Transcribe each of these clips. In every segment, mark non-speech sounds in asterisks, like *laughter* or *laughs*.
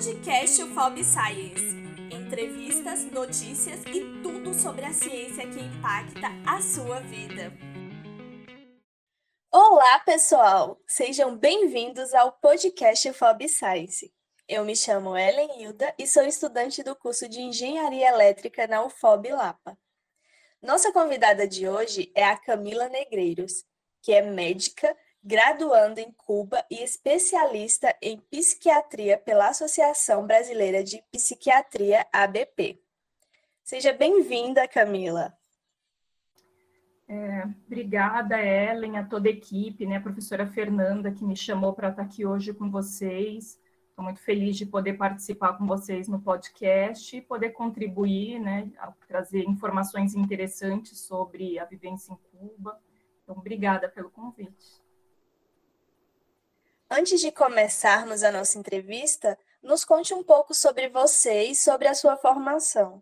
Podcast UFOB Science. Entrevistas, notícias e tudo sobre a ciência que impacta a sua vida. Olá, pessoal! Sejam bem-vindos ao podcast UFOB Science. Eu me chamo Ellen Hilda e sou estudante do curso de Engenharia Elétrica na UFOB Lapa. Nossa convidada de hoje é a Camila Negreiros, que é médica, graduando em Cuba e especialista em psiquiatria pela Associação Brasileira de Psiquiatria, ABP. Seja bem-vinda, Camila. É, obrigada, Ellen, a toda a equipe, né, a professora Fernanda, que me chamou para estar aqui hoje com vocês. Estou muito feliz de poder participar com vocês no podcast e poder contribuir, né, trazer informações interessantes sobre a vivência em Cuba. Então, obrigada pelo convite. Antes de começarmos a nossa entrevista, nos conte um pouco sobre você e sobre a sua formação.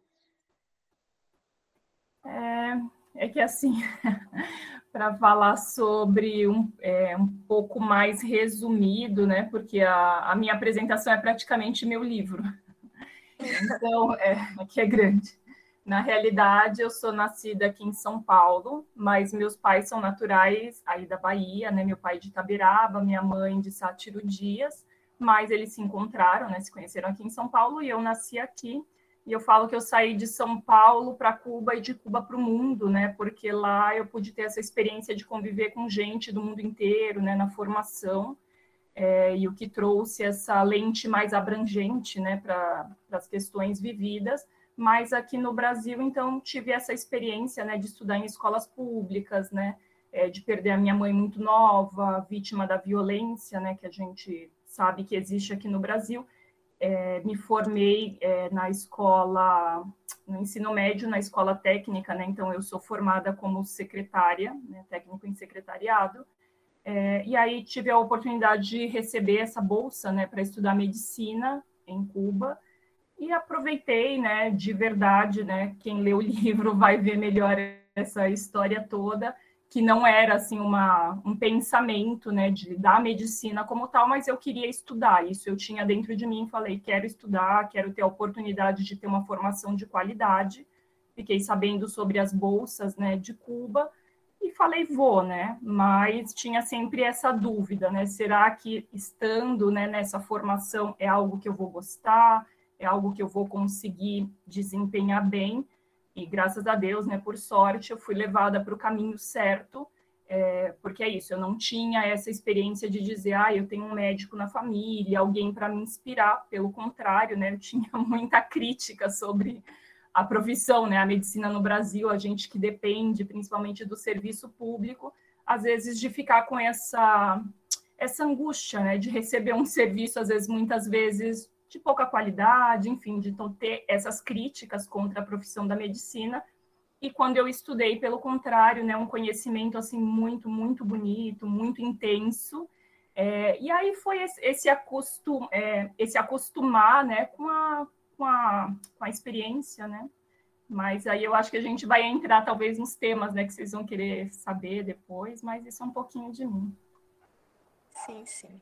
É, é que assim, *laughs* para falar sobre um, é, um pouco mais resumido, né? Porque a, a minha apresentação é praticamente meu livro. *laughs* Então, é, aqui é grande. Na realidade, eu sou nascida aqui em São Paulo, mas meus pais são naturais aí da Bahia, né? Meu pai de Itabiraba, minha mãe de Sátiro Dias, mas eles se encontraram, né? Se conheceram aqui em São Paulo e eu nasci aqui. E eu falo que eu saí de São Paulo para Cuba e de Cuba para o mundo, né? Porque lá eu pude ter essa experiência de conviver com gente do mundo inteiro, né? Na formação. É, e o que trouxe essa lente mais abrangente, né? Para as questões vividas mas aqui no Brasil, então, tive essa experiência, né, de estudar em escolas públicas, né, é, de perder a minha mãe muito nova, vítima da violência, né, que a gente sabe que existe aqui no Brasil. É, me formei é, na escola, no ensino médio, na escola técnica, né, então eu sou formada como secretária, né, técnico em secretariado, é, e aí tive a oportunidade de receber essa bolsa, né, para estudar medicina em Cuba, e aproveitei, né, de verdade, né, quem lê o *laughs* livro vai ver melhor essa história toda, que não era assim uma, um pensamento, né, de da medicina como tal, mas eu queria estudar. Isso eu tinha dentro de mim, falei, quero estudar, quero ter a oportunidade de ter uma formação de qualidade. Fiquei sabendo sobre as bolsas, né, de Cuba e falei, vou, né? Mas tinha sempre essa dúvida, né? Será que estando, né, nessa formação é algo que eu vou gostar? É algo que eu vou conseguir desempenhar bem. E graças a Deus, né, por sorte, eu fui levada para o caminho certo, é, porque é isso, eu não tinha essa experiência de dizer, ah, eu tenho um médico na família, alguém para me inspirar. Pelo contrário, né, eu *laughs* tinha muita crítica sobre a profissão, né, a medicina no Brasil, a gente que depende principalmente do serviço público, às vezes de ficar com essa essa angústia, né, de receber um serviço, às vezes, muitas vezes de pouca qualidade, enfim, de ter essas críticas contra a profissão da medicina. E quando eu estudei, pelo contrário, né, um conhecimento assim muito, muito bonito, muito intenso. É, e aí foi esse, acostum, é, esse acostumar né, com, a, com, a, com a experiência, né? Mas aí eu acho que a gente vai entrar talvez nos temas né, que vocês vão querer saber depois, mas isso é um pouquinho de mim. Sim, sim.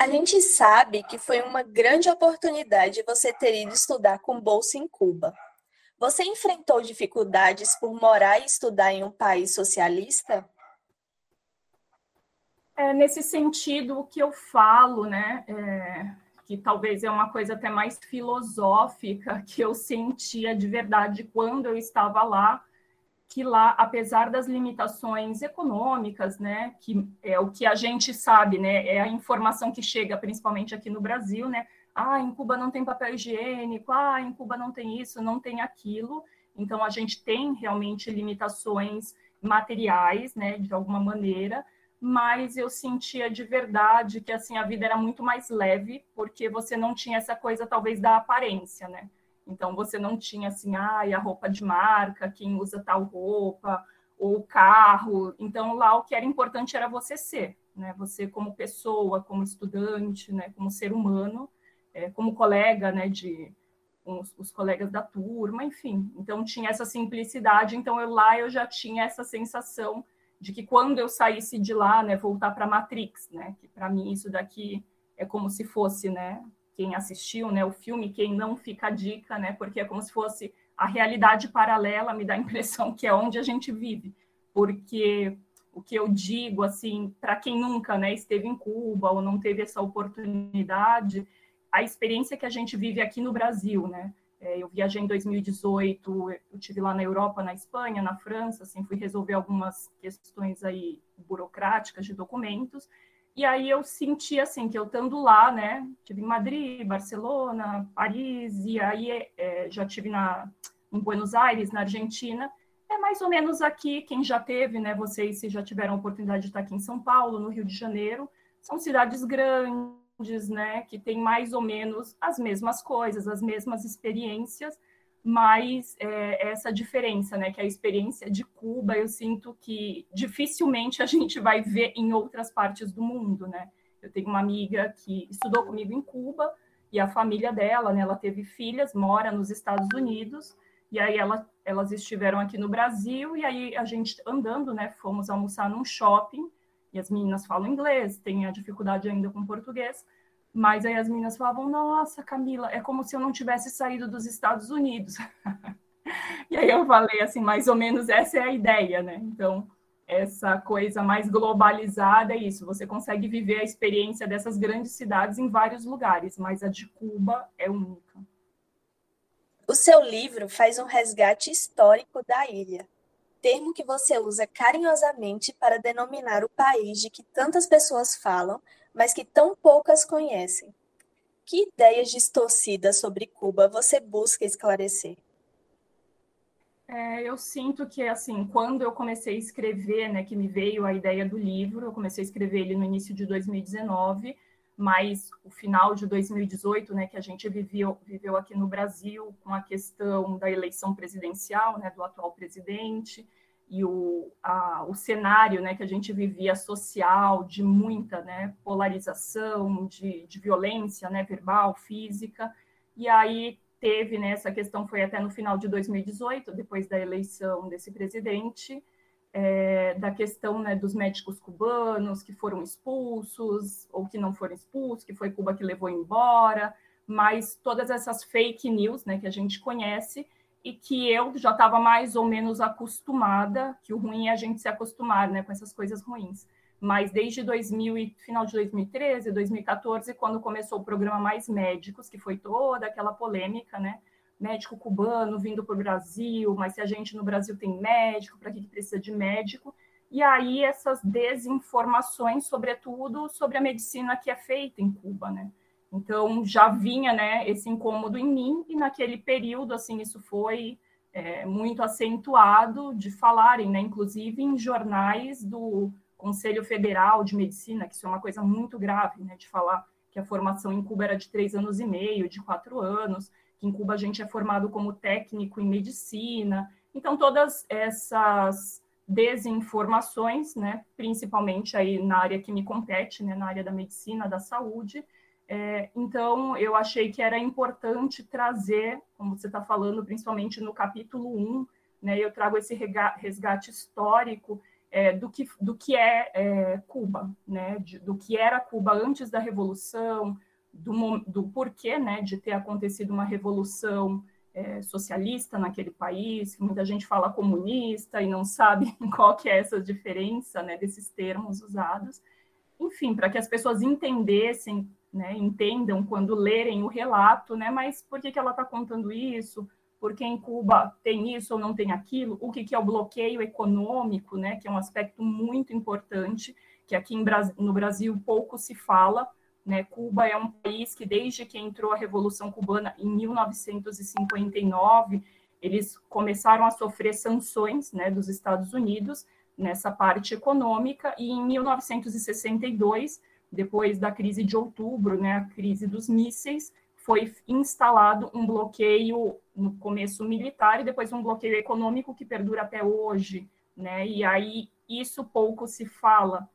A gente sabe que foi uma grande oportunidade você ter ido estudar com bolsa em Cuba. Você enfrentou dificuldades por morar e estudar em um país socialista? É, nesse sentido, o que eu falo, né, é, que talvez é uma coisa até mais filosófica *laughs* que eu sentia de verdade quando eu estava lá, que lá, apesar das limitações econômicas, né, que é o que a gente sabe, né, é a informação que chega principalmente aqui no Brasil, né, ah, em Cuba não tem papel higiênico, ah, em Cuba não tem isso, não tem aquilo, então a gente tem realmente limitações materiais, né, de alguma maneira, mas eu sentia de verdade que assim a vida era muito mais leve, porque você não tinha essa coisa talvez da aparência, né? Então, você não tinha assim, ah, a roupa de marca, quem usa tal roupa, ou carro. Então, lá o que era importante era você ser, né? Você como pessoa, como estudante, né? Como ser humano, é, como colega, né? De os, os, colegas da turma, enfim. Então, tinha essa simplicidade. Então, eu lá eu já tinha essa sensação de que quando eu saísse de lá, né? Voltar para Matrix, né? Que para mim isso daqui é como se fosse, né? Quem assistiu, né, o filme, quem não fica a dica, né, porque é como se fosse a realidade paralela, me dá a impressão que é onde a gente vive, porque o que eu digo, assim, para quem nunca, né, esteve em Cuba ou não teve essa oportunidade, a experiência que a gente vive aqui no Brasil, né, é, eu viajei em 2018, eu tive lá na Europa, na Espanha, na França, assim, fui resolver algumas questões aí burocráticas de documentos, e aí eu senti assim que eu estando lá, né, tive em Madrid, Barcelona, Paris, e aí é, já tive na em Buenos Aires, na Argentina, é mais ou menos aqui, quem já teve, né, vocês se já tiveram a oportunidade de estar aqui em São Paulo, no Rio de Janeiro, são cidades grandes, né, que tem mais ou menos as mesmas coisas, as mesmas experiências, mas é, essa diferença, né, que a experiência de Cuba, eu sinto que dificilmente a gente vai ver em outras partes do mundo, né? Eu tenho uma amiga que estudou comigo em Cuba e a família dela, né, ela teve filhas, mora nos Estados Unidos, e aí ela, elas estiveram aqui no Brasil e aí a gente andando, né, fomos almoçar num shopping e as meninas falam inglês, têm a dificuldade ainda com português, mas aí as meninas falavam: Nossa, Camila, é como se eu não tivesse saído dos Estados Unidos. *laughs* e aí eu falei assim: mais ou menos essa é a ideia, né? Então, essa coisa mais globalizada é isso: você consegue viver a experiência dessas grandes cidades em vários lugares, mas a de Cuba é única. O seu livro faz um resgate histórico da ilha termo que você usa carinhosamente para denominar o país de que tantas pessoas falam, mas que tão poucas conhecem. Que ideias distorcidas sobre Cuba você busca esclarecer? É, eu sinto que, assim, quando eu comecei a escrever, né, que me veio a ideia do livro, eu comecei a escrever ele no início de 2019, mas o final de 2018, né, que a gente viveu, viveu aqui no Brasil com a questão da eleição presidencial, né, do atual presidente, e o, a, o cenário né, que a gente vivia social, de muita né, polarização, de, de violência né, verbal, física, e aí teve, né, essa questão foi até no final de 2018, depois da eleição desse presidente, é, da questão né, dos médicos cubanos que foram expulsos ou que não foram expulsos, que foi Cuba que levou embora, mas todas essas fake news né, que a gente conhece e que eu já estava mais ou menos acostumada, que o ruim é a gente se acostumar né, com essas coisas ruins. Mas desde 2000 final de 2013, 2014, quando começou o programa Mais Médicos, que foi toda aquela polêmica, né? médico cubano vindo para o Brasil, mas se a gente no Brasil tem médico, para que precisa de médico? E aí essas desinformações, sobretudo sobre a medicina que é feita em Cuba, né? Então já vinha, né, esse incômodo em mim e naquele período, assim, isso foi é, muito acentuado de falarem, né, inclusive em jornais do Conselho Federal de Medicina, que isso é uma coisa muito grave, né, de falar que a formação em Cuba era de três anos e meio, de quatro anos, que em Cuba a gente é formado como técnico em medicina. Então, todas essas desinformações, né, principalmente aí na área que me compete, né, na área da medicina, da saúde. É, então, eu achei que era importante trazer, como você está falando, principalmente no capítulo 1, né, eu trago esse resgate histórico é, do, que, do que é, é Cuba, né, de, do que era Cuba antes da Revolução, do, do porquê né, de ter acontecido uma revolução é, socialista naquele país, que muita gente fala comunista e não sabe *laughs* qual que é essa diferença né, desses termos usados. Enfim, para que as pessoas entendessem, né, entendam quando lerem o relato, né, mas por que, que ela está contando isso? Porque em Cuba tem isso ou não tem aquilo? O que, que é o bloqueio econômico, né, que é um aspecto muito importante, que aqui em, no Brasil pouco se fala, né? Cuba é um país que, desde que entrou a Revolução Cubana em 1959, eles começaram a sofrer sanções né, dos Estados Unidos nessa parte econômica, e em 1962, depois da crise de outubro, né, a crise dos mísseis, foi instalado um bloqueio no começo militar e depois um bloqueio econômico que perdura até hoje, né? E aí isso pouco se fala,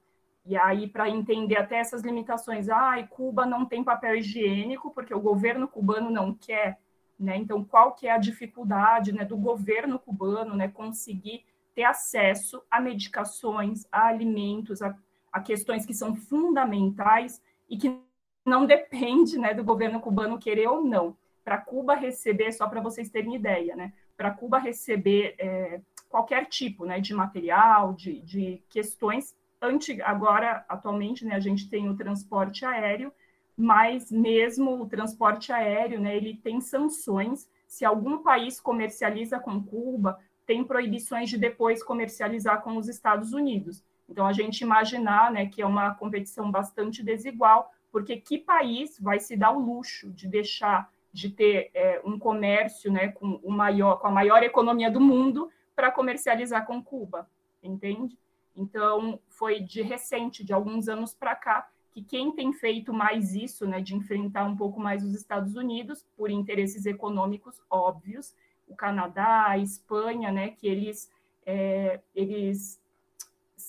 e aí, para entender até essas limitações, ah, Cuba não tem papel higiênico porque o governo cubano não quer, né? Então, qual que é a dificuldade, né, do governo cubano, né, conseguir ter acesso a medicações, a alimentos, a, a questões que são fundamentais e que não depende né, do governo cubano querer ou não. Para Cuba receber, só para vocês terem ideia, né? Para Cuba receber é, qualquer tipo né, de material, de, de questões, anti, agora, atualmente, né, a gente tem o transporte aéreo, mas mesmo o transporte aéreo, né, ele tem sanções. Se algum país comercializa com Cuba, tem proibições de depois comercializar com os Estados Unidos. Então, a gente imaginar né, que é uma competição bastante desigual, porque que país vai se dar o luxo de deixar de ter é, um comércio né, com, o maior, com a maior economia do mundo para comercializar com Cuba, entende? Então, foi de recente, de alguns anos para cá, que quem tem feito mais isso, né, de enfrentar um pouco mais os Estados Unidos, por interesses econômicos óbvios, o Canadá, a Espanha, né, que eles, é, eles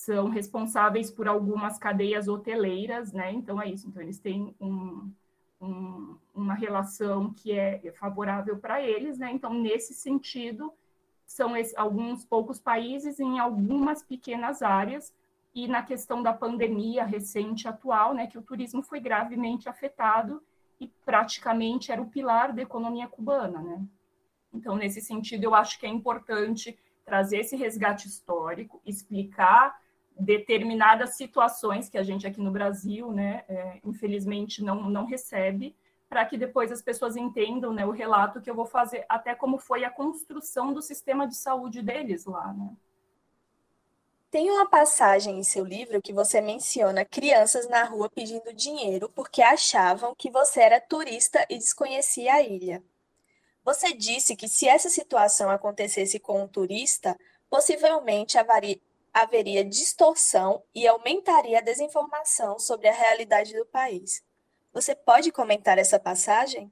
são responsáveis por algumas cadeias hoteleiras, né, então é isso, então eles têm um, um, uma relação que é favorável para eles, né, então nesse sentido, são esse, alguns poucos países em algumas pequenas áreas, e na questão da pandemia recente atual, né, que o turismo foi gravemente afetado e praticamente era o pilar da economia cubana, né? Então, nesse sentido, eu acho que é importante trazer esse resgate histórico, explicar determinadas situações que a gente aqui no Brasil, né, é, infelizmente não, não recebe, para que depois as pessoas entendam né, o relato que eu vou fazer, até como foi a construção do sistema de saúde deles lá. Né? Tem uma passagem em seu livro que você menciona crianças na rua pedindo dinheiro porque achavam que você era turista e desconhecia a ilha. Você disse que se essa situação acontecesse com um turista, possivelmente haveria distorção e aumentaria a desinformação sobre a realidade do país. Você pode comentar essa passagem?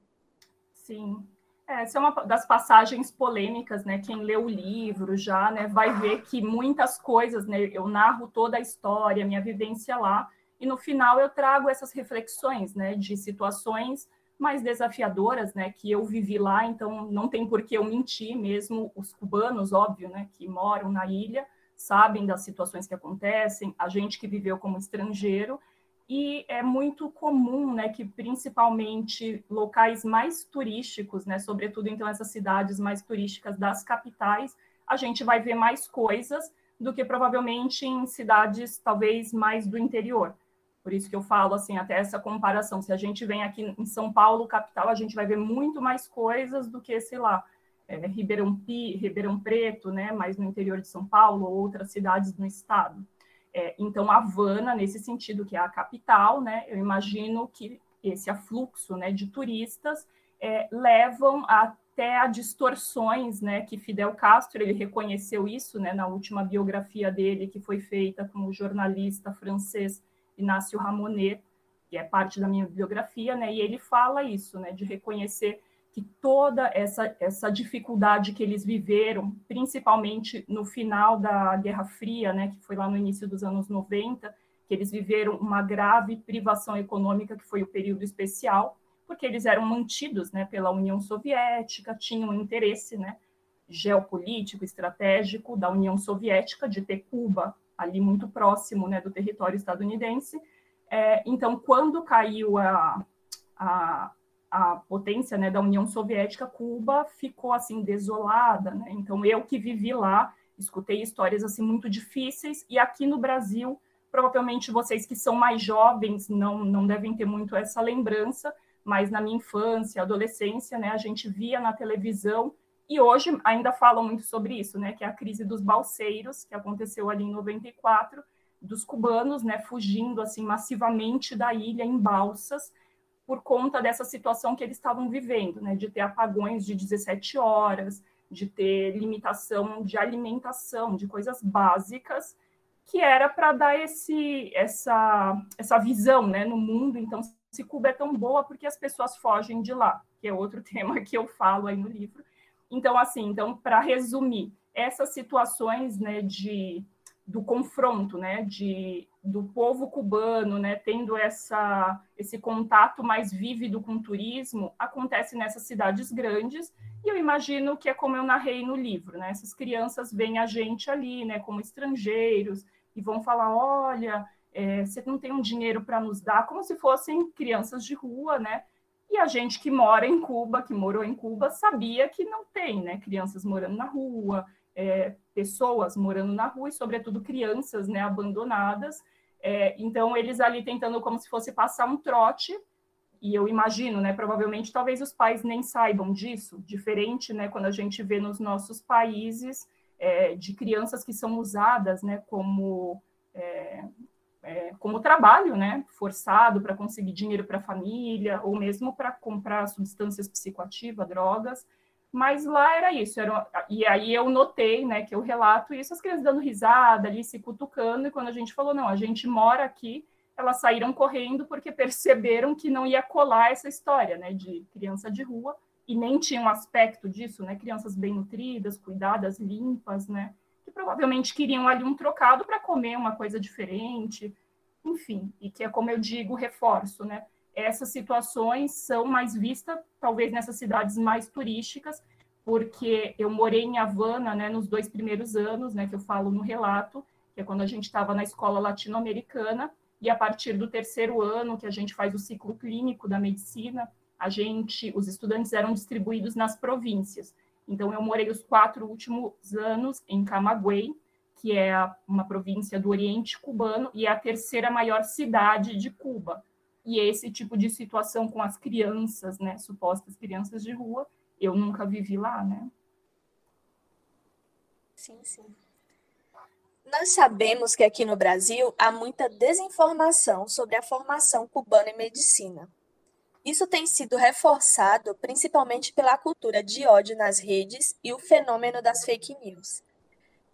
Sim, é, essa é uma das passagens polêmicas, né? Quem lê o livro já, né, vai ver que muitas coisas, né? Eu narro toda a história, minha vivência lá, e no final eu trago essas reflexões, né, de situações mais desafiadoras, né, que eu vivi lá, então não tem por que eu mentir, mesmo os cubanos, óbvio, né, que moram na ilha, sabem das situações que acontecem, a gente que viveu como estrangeiro, e é muito comum, né, que principalmente locais mais turísticos, né, sobretudo então essas cidades mais turísticas das capitais, a gente vai ver mais coisas do que provavelmente em cidades talvez mais do interior. Por isso que eu falo assim, até essa comparação, se a gente vem aqui em São Paulo, capital, a gente vai ver muito mais coisas do que, sei lá, é, Ribeirão, Pi, Ribeirão Preto, né, mais no interior de São Paulo, ou outras cidades no estado. É, então, Havana, nesse sentido, que é a capital, né, eu imagino que esse afluxo né, de turistas é, levam até a distorções, né, que Fidel Castro, ele reconheceu isso, né, na última biografia dele, que foi feita com o jornalista francês Inácio Ramonet, que é parte da minha biografia, né, e ele fala isso, né, de reconhecer que toda essa, essa dificuldade que eles viveram, principalmente no final da Guerra Fria, né, que foi lá no início dos anos 90, que eles viveram uma grave privação econômica, que foi o período especial, porque eles eram mantidos né, pela União Soviética, tinham interesse né, geopolítico, estratégico da União Soviética de ter Cuba ali muito próximo né, do território estadunidense. É, então, quando caiu a, a a potência né, da União Soviética, Cuba ficou assim desolada. Né? Então eu que vivi lá, escutei histórias assim muito difíceis e aqui no Brasil, provavelmente vocês que são mais jovens não não devem ter muito essa lembrança, mas na minha infância, adolescência, né, a gente via na televisão e hoje ainda falam muito sobre isso, né, que é a crise dos balseiros que aconteceu ali em 94 dos cubanos, né, fugindo assim massivamente da ilha em balsas por conta dessa situação que eles estavam vivendo, né, de ter apagões de 17 horas, de ter limitação de alimentação, de coisas básicas, que era para dar esse, essa, essa visão né, no mundo. Então, se Cuba é tão boa, porque as pessoas fogem de lá, que é outro *laughs* tema que eu falo aí no livro. Então, assim, então, para resumir, essas situações né, de do confronto, né, de, do povo cubano, né, tendo essa, esse contato mais vívido com o turismo, acontece nessas cidades grandes, e eu imagino que é como eu narrei no livro, né, essas crianças veem a gente ali, né, como estrangeiros, e vão falar, olha, é, você não tem um dinheiro para nos dar, como se fossem crianças de rua, né? E a gente que mora em Cuba, que morou em Cuba, sabia que não tem, né? Crianças morando na rua, é, pessoas morando na rua e, sobretudo, crianças, né? Abandonadas. É, então, eles ali tentando como se fosse passar um trote e eu imagino, né, provavelmente talvez os pais nem saibam disso, diferente, né, quando a gente vê nos nossos países é, de crianças que são usadas, né, como é, é, como trabalho, né, forçado para conseguir dinheiro para a família ou mesmo para comprar substâncias psicoativas, drogas. Mas lá era isso, era, e aí eu notei, né, que eu relato isso, as crianças dando risada ali, se cutucando, e quando a gente falou, não, a gente mora aqui, elas saíram correndo porque perceberam que não ia colar essa história, né, de criança de rua, e nem tinha um aspecto disso, né, crianças bem nutridas, cuidadas, limpas, né, que provavelmente queriam ali um trocado para comer uma coisa diferente, enfim, e que é como eu digo, reforço, né, essas situações são mais vistas, talvez nessas cidades mais turísticas, porque eu morei em Havana, né, nos dois primeiros anos, né, que eu falo no relato, que é quando a gente estava na escola latino-americana, e a partir do terceiro ano, que a gente faz o ciclo clínico da medicina, a gente, os estudantes eram distribuídos nas províncias. Então, eu morei os quatro últimos anos em Camagüey, que é uma província do Oriente cubano e é a terceira maior cidade de Cuba. E esse tipo de situação com as crianças, né, supostas crianças de rua, eu nunca vivi lá, né? Sim, sim. Nós sabemos que aqui no Brasil há muita desinformação sobre a formação cubana em medicina. Isso tem sido reforçado principalmente pela cultura de ódio nas redes e o fenômeno das fake news.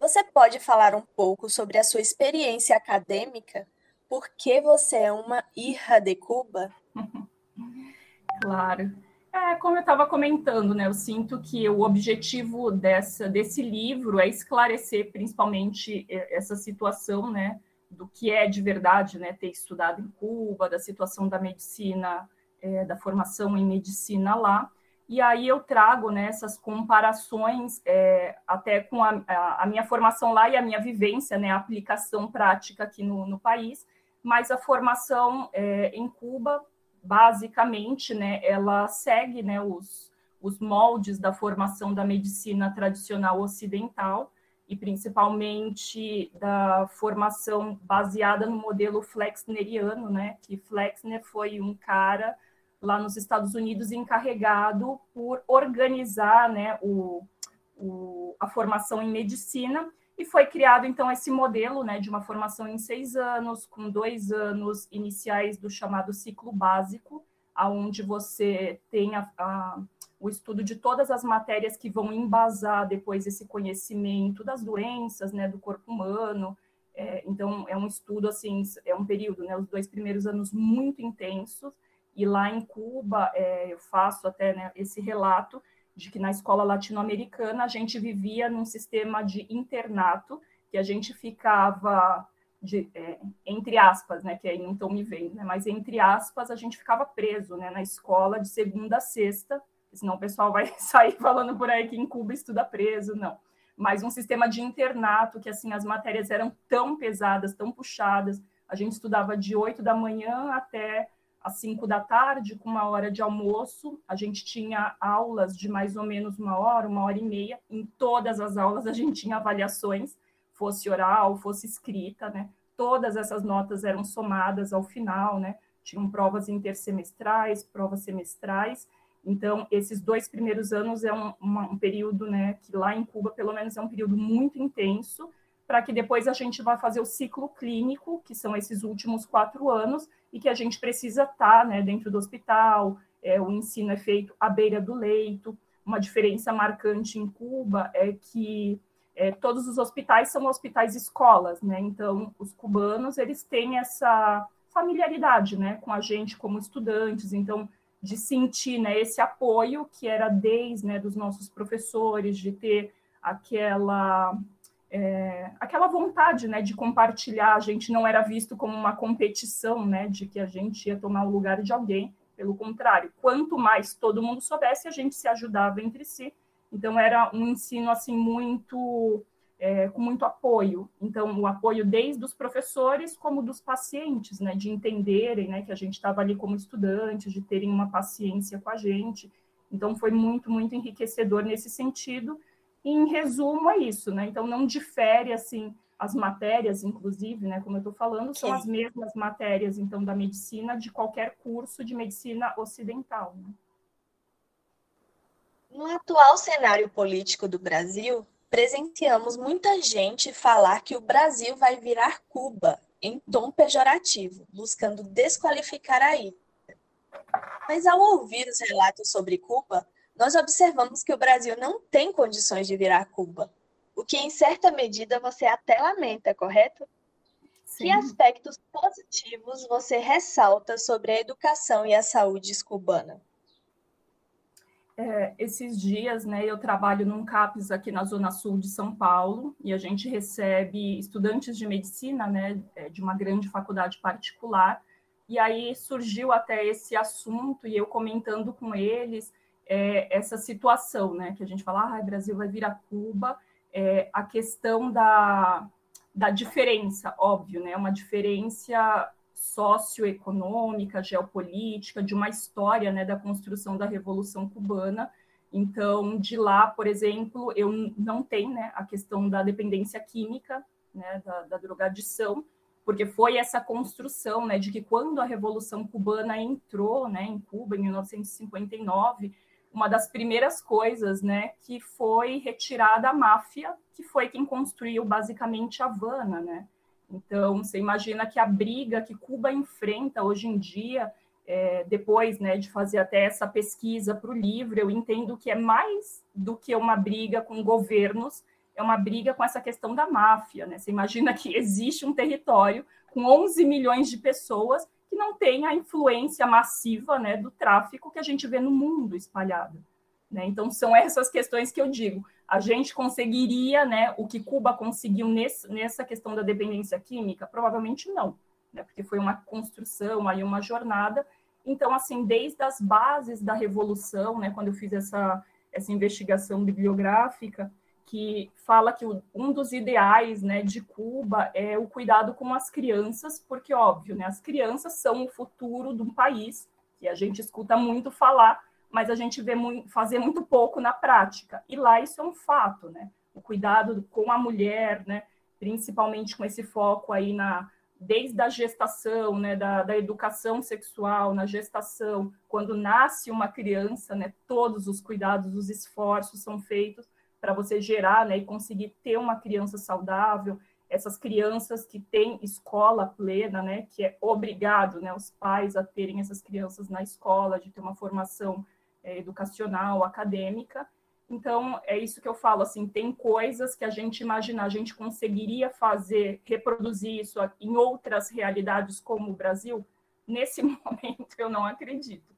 Você pode falar um pouco sobre a sua experiência acadêmica? Por que você é uma irra de Cuba? *laughs* Claro. É, como eu estava comentando, né, eu sinto que o objetivo dessa, desse livro é esclarecer principalmente essa situação, né, do que é de verdade, né, ter estudado em Cuba, da situação da medicina, é, da formação em medicina lá, e aí eu trago né, essas comparações é, até com a, a, minha formação lá e a minha vivência, né, a aplicação prática aqui no, no país, mas a formação é, em Cuba basicamente, né, ela segue né, os, os moldes da formação da medicina tradicional ocidental e principalmente da formação baseada no modelo flexneriano, né, que Flexner foi um cara lá nos Estados Unidos encarregado por organizar né, o, o, a formação em medicina e foi criado, então, esse modelo né, de uma formação em seis anos, com dois anos iniciais do chamado ciclo básico, aonde você tem a, a, o estudo de todas as matérias que vão embasar depois esse conhecimento das doenças né, do corpo humano. É, então, é um estudo, assim, é um período, né, os dois primeiros anos muito intensos, e lá em Cuba, é, eu faço até né, esse relato, de que na escola latino-americana a gente vivia num sistema de internato, que a gente ficava, de, é, entre aspas, né, que aí não estão me vendo, né, mas entre aspas, a gente ficava preso né, na escola de segunda a sexta, senão o pessoal vai *laughs* sair falando por aí que em Cuba estuda preso, não. Mas um sistema de internato, que assim, as matérias eram tão pesadas, tão puxadas, a gente estudava de 8 da manhã até às 5 da tarde, com uma hora de almoço. A gente tinha aulas de mais ou menos uma hora, uma hora e meia. Em todas as aulas a gente tinha avaliações, fosse oral, fosse escrita, né? Todas essas notas eram somadas ao final, né? Tinham provas intersemestrais, provas semestrais. Então, esses dois primeiros anos é um, uma, um período, né, que lá em Cuba, pelo menos, é um período muito intenso, para que depois a gente vá fazer o ciclo clínico, que são esses últimos quatro anos, e que a gente precisa estar tá, né, dentro do hospital, é, o ensino é feito à beira do leito. Uma diferença marcante em Cuba é que é, todos os hospitais são hospitais escolas, né? Então, os cubanos, eles têm essa familiaridade, né, com a gente como estudantes, então, de sentir, né, esse apoio que era desde, né, dos nossos professores, de ter aquela é, aquela vontade né, de compartilhar, a gente não era visto como uma competição, né, de que a gente ia tomar o lugar de alguém, pelo contrário, quanto mais todo mundo soubesse, a gente se ajudava entre si. Então era um ensino assim muito é, com muito apoio. Então, o apoio desde os professores como dos pacientes, né, de entenderem né, que a gente estava ali como estudante, de terem uma paciência com a gente. Então, foi muito, muito enriquecedor nesse sentido. Em resumo, é isso, né? Então, não difere, assim, as matérias, inclusive, né, como eu estou falando, são Sim. as mesmas matérias, então, da medicina de qualquer curso de medicina ocidental. Né? No atual cenário político do Brasil, presenciamos muita gente falar que o Brasil vai virar Cuba, em tom pejorativo, buscando desqualificar a ilha. Mas ao ouvir os relatos sobre Cuba, nós observamos que o Brasil não tem condições de virar Cuba, o que em certa medida você até lamenta, correto? Sim. Que aspectos positivos você ressalta sobre a educação e a saúde cubana? é, esses dias, né, eu trabalho num CAPES aqui na Zona Sul de São Paulo, e a gente recebe estudantes de medicina, né, é, de uma grande faculdade particular, e aí surgiu até esse assunto, e eu comentando com eles é, essa situação, né, que a gente fala, ah, o Brasil vai virar Cuba, é, a questão da, da diferença, óbvio, né, uma diferença socioeconômica, geopolítica, de uma história né, da construção da Revolução Cubana. Então, de lá, por exemplo, eu não tenho né, a questão da dependência química, né, da, da drogadição, porque foi essa construção né, de que quando a Revolução Cubana entrou né, em Cuba, em 1959, uma das primeiras coisas né, que foi retirada a máfia, que foi quem construiu basicamente Havana, né? Então, você imagina que a briga que Cuba enfrenta hoje em dia, é, depois né, de fazer até essa pesquisa para o livro, eu entendo que é mais do que uma briga com governos, é uma briga com essa questão da máfia. Né? Você imagina que *laughs* existe um território com 11 milhões de pessoas que não tem a influência massiva né, do tráfico que a gente vê no mundo espalhado. Né? Então, são essas questões que eu digo. A gente conseguiria né, o que Cuba conseguiu nesse, nessa questão da dependência química? Provavelmente não, né? porque foi uma construção, aí uma jornada. Então, assim, desde as bases da Revolução, né, quando eu fiz essa, essa investigação bibliográfica, que fala que um dos ideais né, de Cuba é o cuidado com as crianças, porque, óbvio, né, as crianças são o futuro de um país, e a gente escuta muito falar, mas a gente vê muito, fazer muito pouco na prática. E lá isso é um fato, né? O cuidado com a mulher, né? Principalmente com esse foco aí na desde a gestação, né, da, da educação sexual, na gestação, quando nasce uma criança, né, todos os cuidados, os esforços são feitos para você gerar, né, e conseguir ter uma criança saudável. Essas crianças que têm escola plena, né, que é obrigado, né, os pais a terem essas crianças na escola, de ter uma formação é, educacional, acadêmica. Então, é isso que eu falo, assim, tem coisas que a gente imagina, a gente conseguiria fazer, reproduzir isso em outras realidades como o Brasil? Nesse *laughs* momento, eu não acredito.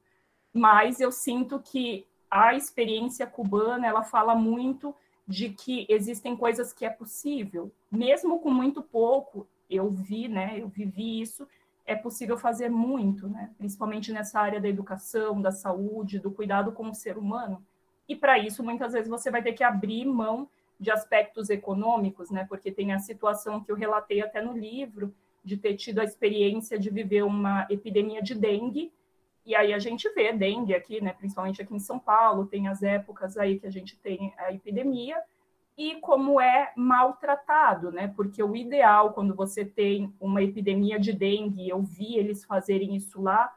Mas eu sinto que a experiência cubana, ela fala muito de que existem coisas que é possível, mesmo com muito pouco, eu vi, né, eu vivi isso, é possível fazer muito, né? principalmente nessa área da educação, da saúde, do cuidado com o ser humano. E para isso, muitas vezes, você vai ter que abrir mão de aspectos econômicos, né? porque tem a situação que eu relatei até no livro, de ter tido a experiência de viver uma epidemia de dengue, e aí a gente vê dengue aqui, né? principalmente aqui em São Paulo, tem as épocas aí que a gente tem a epidemia, e como é maltratado, né? Porque o ideal, quando você tem uma epidemia de dengue, eu vi eles fazerem isso lá,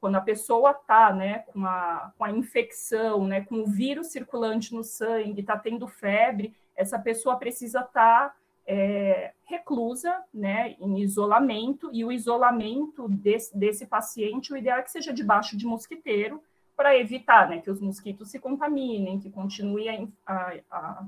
quando a pessoa está né, com, a, com a infecção, né, com o vírus circulante no sangue, está tendo febre, essa pessoa precisa estar tá, é, reclusa, né, em isolamento, e o isolamento desse, desse paciente, o ideal é que seja debaixo de mosquiteiro, para evitar né, que os mosquitos se contaminem, que continue a, a, a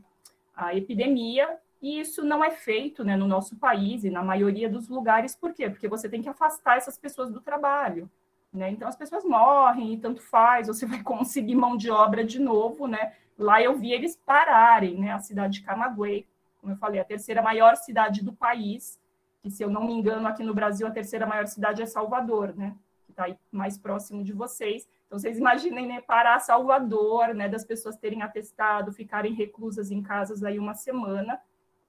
a epidemia, e isso não é feito né, no nosso país e na maioria dos lugares, por quê? Porque você tem que afastar essas pessoas do trabalho. Né? Então as pessoas morrem e tanto faz, você *laughs* vai conseguir mão de obra de novo, né? Lá eu vi eles pararem, né? A cidade de Camagüey, como eu falei, a terceira maior cidade do país, que se eu não me engano aqui no Brasil a terceira maior cidade é Salvador, né? Que está mais próximo de vocês. Então, vocês imaginem né, Salvador, né, das pessoas terem atestado, ficarem reclusas em casas aí uma semana,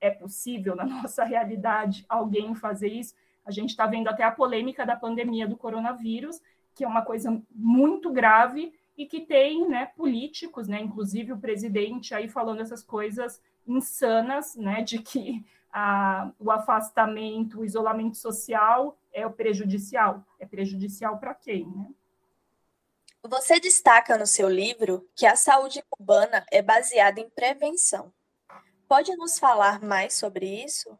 é possível na *laughs* nossa realidade alguém fazer isso? A gente está vendo até a polêmica da pandemia do coronavírus, que é uma coisa muito grave e que tem né, políticos, né, inclusive o presidente aí falando essas coisas insanas, né, de que a, o afastamento, o isolamento social é o prejudicial. É prejudicial para quem, né? Você destaca no seu livro que a saúde cubana é baseada em prevenção. Pode nos falar mais sobre isso?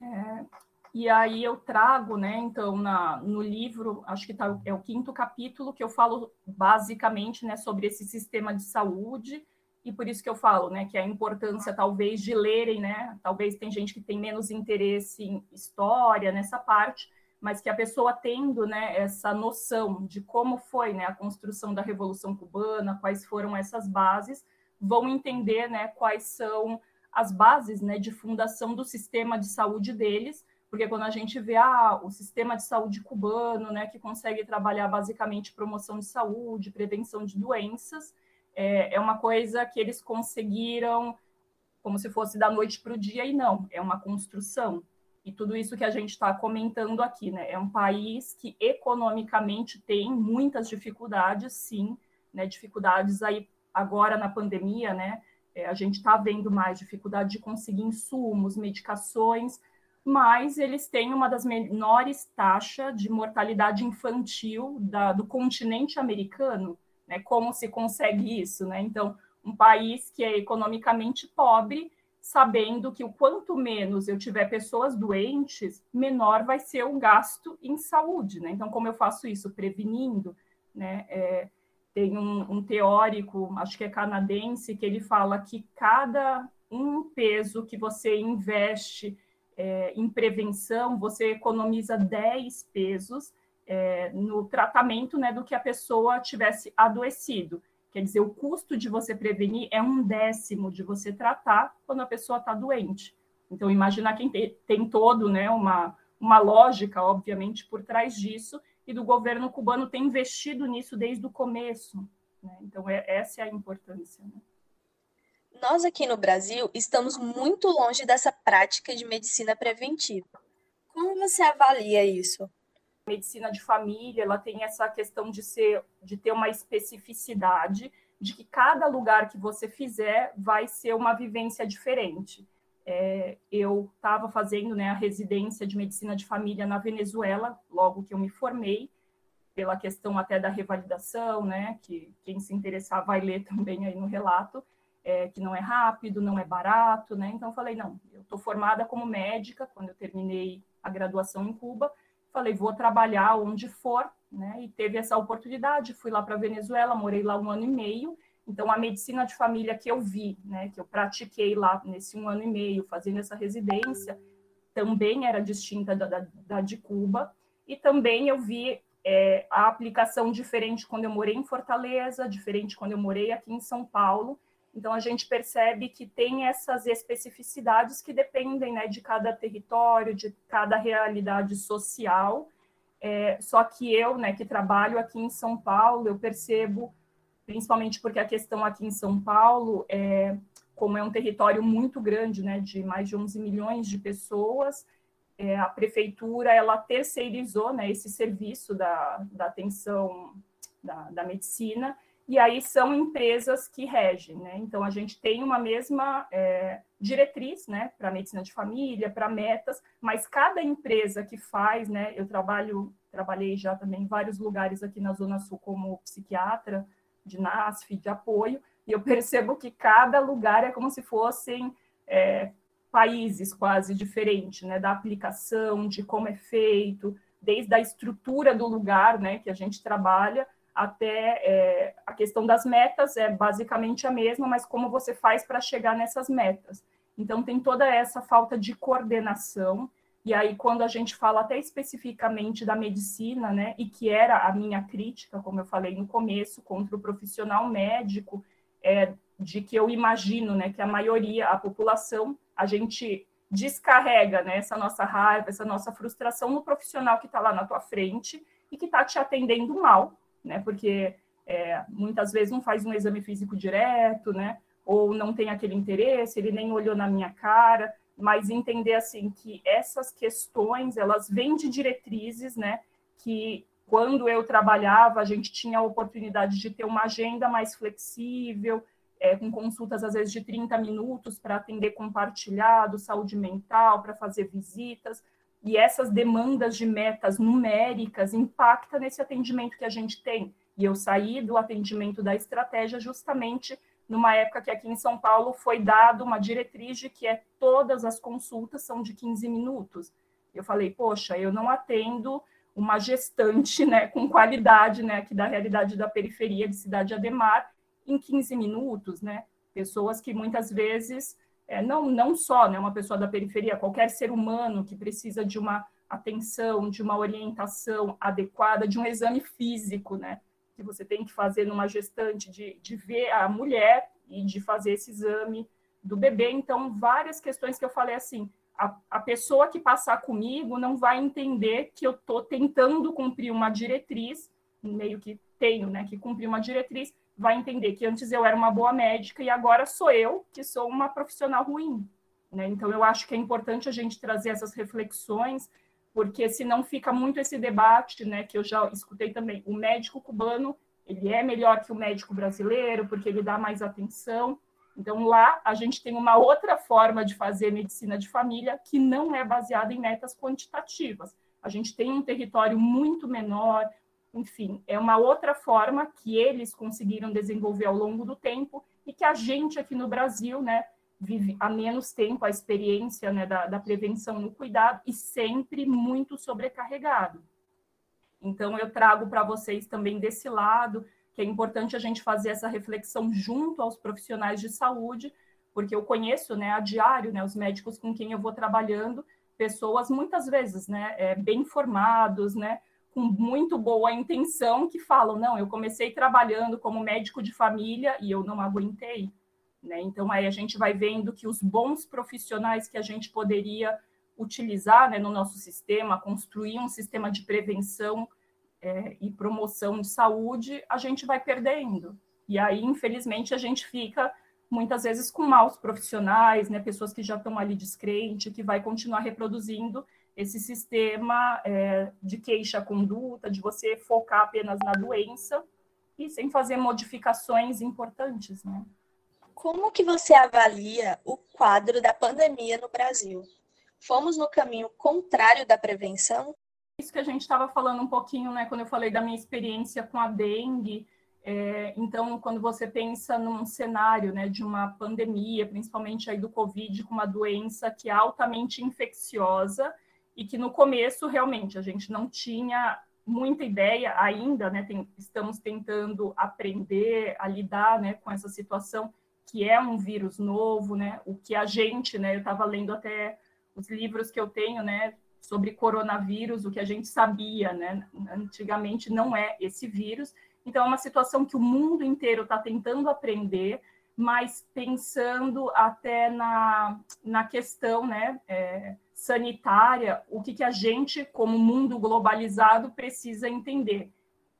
É, e aí eu trago, né, então, na, no livro, acho que tá, é o quinto capítulo, que eu falo basicamente né, sobre esse sistema de saúde, e por isso que eu falo, né, que a importância talvez de lerem, né, talvez tem gente que tem menos interesse em história nessa parte, mas que a pessoa tendo né, essa noção de como foi né, a construção da Revolução Cubana, quais foram essas bases, vão entender né, quais são as bases né, de fundação do sistema de saúde deles, porque quando a gente vê ah, o sistema de saúde cubano, né, que consegue trabalhar basicamente promoção de saúde, prevenção de doenças, é, é uma coisa que eles conseguiram como se fosse da noite para o dia, e não, é uma construção. E tudo isso que a gente está comentando aqui, né? É um país que economicamente tem muitas dificuldades, sim, né? Dificuldades aí agora na pandemia, né? É, a gente está vendo mais dificuldade de conseguir insumos, medicações, mas eles têm uma das menores taxas de mortalidade infantil da, do continente americano. Né? Como se consegue isso? Né? Então, um país que é economicamente pobre sabendo que o quanto menos eu tiver pessoas doentes, menor vai ser o gasto em saúde, né? Então, como eu faço isso? Prevenindo, né? É, tem um, um, teórico, acho que é canadense, que ele fala que cada um peso que você investe é, em prevenção, você economiza 10 pesos é, no tratamento né, do que a pessoa tivesse adoecido. Quer dizer, o custo de você prevenir é um décimo de você tratar quando a pessoa está doente. Então, imagina quem tem, todo né, uma, uma lógica, obviamente, por trás disso, e do governo cubano tem investido nisso desde o começo. Né? Então, é, essa é a importância. Né? Nós aqui no Brasil estamos muito longe dessa prática de medicina preventiva. Como você avalia isso? Medicina de família, ela tem essa questão de ser, de ter uma especificidade, de que cada lugar que você fizer vai ser uma vivência diferente. É, eu estava fazendo né, a residência de medicina de família na Venezuela, logo que eu me formei, pela questão até da revalidação, né, que quem se interessar vai ler *laughs* também aí no relato, é, que não é rápido, não é barato, né, então eu falei, não, eu estou formada como médica, quando eu terminei a graduação em Cuba, falei, vou trabalhar onde for, né? E teve essa oportunidade, fui lá para Venezuela, morei lá um ano e meio. Então, a medicina de família que eu vi, né, que eu pratiquei lá nesse um ano e meio, fazendo essa residência, também era distinta da, da, da de Cuba. E também eu vi é, a aplicação diferente quando eu morei em Fortaleza, diferente quando eu morei aqui em São Paulo. Então, a gente percebe que tem essas especificidades que dependem né, de cada território, de cada realidade social. É, só que eu, né, que trabalho aqui em São Paulo, eu percebo, principalmente porque a questão aqui em São Paulo, é, como é um território muito grande, né, de mais de 11 milhões de pessoas, é, a prefeitura ela terceirizou né, esse serviço da, da atenção da, da medicina e aí são empresas que regem, né? Então a gente tem uma mesma é, diretriz, né, para medicina de família, para metas, mas cada empresa que faz, né? Eu trabalho, trabalhei já também em vários lugares aqui na Zona Sul como psiquiatra de NASF, de apoio, e eu *laughs* percebo que cada lugar é como se fossem é, países quase diferentes, né? Da aplicação, de como é feito, desde a estrutura do lugar, né, que a gente trabalha até é, a questão das metas é basicamente a mesma, mas como você faz para chegar nessas metas. Então, tem toda essa falta de coordenação. E aí, quando a gente fala até especificamente da medicina, né, e que era a minha crítica, como eu falei no começo, contra o profissional médico, é, de que eu imagino né, que a maioria, a população, a gente descarrega né, essa nossa raiva, essa nossa frustração no profissional que está lá na tua frente e que está te atendendo mal, né? Porque é, muitas vezes não faz um exame físico direto, né? ou não tem aquele interesse, ele nem olhou na minha cara, mas entender assim que essas questões elas vêm de diretrizes, né? Que quando eu trabalhava a gente tinha a oportunidade de ter uma agenda mais flexível, é, com consultas às vezes de 30 minutos para atender compartilhado, saúde mental, para fazer visitas. E essas demandas de metas numéricas impactam nesse atendimento que a gente tem. E eu saí do atendimento da estratégia justamente numa época que aqui em São Paulo foi dado uma diretriz de que é todas as consultas são de 15 minutos. Eu falei, poxa, eu não atendo uma gestante, né, com qualidade, né, aqui da realidade da periferia de Cidade Ademar, em 15 minutos, né? Pessoas que muitas vezes, é, não, não só né, uma pessoa da periferia, qualquer ser humano que precisa de uma atenção, de uma orientação adequada, de um exame físico, né? que você tem que fazer numa gestante, de, de ver a mulher e de fazer esse exame do bebê. Então, várias questões que eu falei assim, a, a pessoa que passar comigo não vai entender que eu estou tentando cumprir uma diretriz, meio que tenho, né, que cumprir uma diretriz, vai entender que antes eu era uma boa médica e agora sou eu que sou uma profissional ruim. Né? Então, eu acho que é importante a gente trazer essas reflexões porque senão fica muito esse debate, né, que eu já escutei também. O médico cubano, ele é melhor que o médico brasileiro, porque ele dá mais atenção. Então, lá a gente tem uma outra forma de fazer medicina de família que não é baseada em metas quantitativas. A gente tem um território muito menor, enfim, é uma outra forma que eles conseguiram desenvolver ao longo do tempo e que a gente aqui no Brasil, né, vive há menos tempo a experiência né, da, da prevenção no cuidado e sempre muito sobrecarregado. Então, eu trago para vocês também desse lado, que é importante a gente fazer essa reflexão junto aos profissionais de saúde, porque eu conheço né, a diário né, os médicos com quem eu vou trabalhando, pessoas muitas vezes né, é, bem formados, né, com muito boa intenção, que falam: não, eu comecei trabalhando como médico de família e eu não aguentei. Né? Então, aí a gente vai vendo que os bons profissionais que a gente poderia utilizar né, no nosso sistema, construir um sistema de prevenção é, e promoção de saúde, a gente vai perdendo. E aí, infelizmente, a gente fica muitas vezes com maus profissionais, né, pessoas que já estão ali descrente, que vai continuar reproduzindo esse sistema é, de queixa-conduta, de você focar apenas na doença e sem fazer modificações importantes, né? Como que você avalia o quadro da pandemia no Brasil? Fomos no caminho contrário da prevenção? Isso que a gente estava falando um pouquinho, né, quando eu falei da minha experiência com a dengue. É, então, quando você pensa num cenário, né, de uma pandemia, principalmente aí do Covid, com uma doença que é altamente infecciosa e que no começo realmente a gente não tinha muita ideia ainda, né, tem, estamos tentando aprender a lidar, né, com essa situação que é um vírus novo, né? O que a gente, né? Eu estava lendo até os livros que eu tenho, né? Sobre coronavírus, o que a gente sabia, né? Antigamente não é esse vírus. Então, é uma situação que o mundo inteiro está tentando aprender, mas pensando até na, na questão, né? É, sanitária, o que, que a gente, como mundo globalizado, precisa entender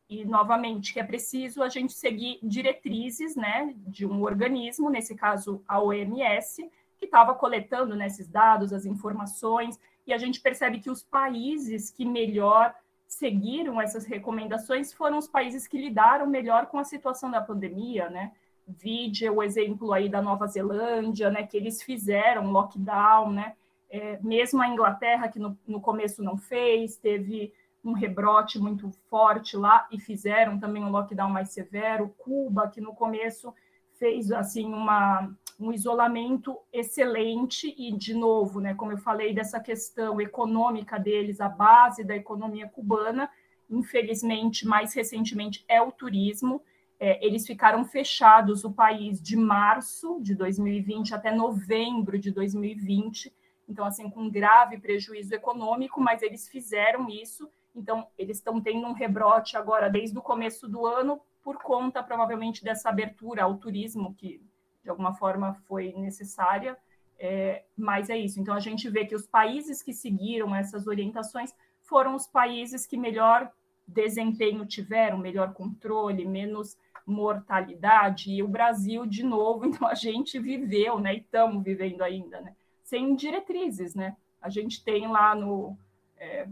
e novamente que é preciso a gente seguir diretrizes, né, de um organismo, nesse caso a OMS, que estava coletando né, dados, as informações, e a gente percebe que os países que melhor seguiram essas recomendações foram os países que lidaram melhor com a situação da pandemia, né? Vide o exemplo aí da Nova Zelândia, né, que eles fizeram lockdown, né? É, mesmo a Inglaterra, que no, no começo não fez, teve um rebrote muito forte lá e fizeram também um lockdown mais severo. Cuba, que no começo fez assim uma, um isolamento excelente e de novo, né, como eu falei dessa questão econômica deles, a base da economia cubana, infelizmente mais recentemente é o turismo. É, eles ficaram fechados o país de março de 2020 até novembro de 2020, então assim com grave prejuízo econômico, mas eles fizeram isso então, eles estão tendo um rebrote agora desde o começo do ano, por conta provavelmente dessa abertura ao turismo, que de alguma forma foi necessária. É, mas é isso. Então, a gente vê que os países que seguiram essas orientações foram os países que melhor desempenho tiveram, melhor controle, menos mortalidade, e o Brasil, de novo, *laughs* então a gente viveu, né, e estamos vivendo ainda, né, sem diretrizes, né, a gente tem lá no, é,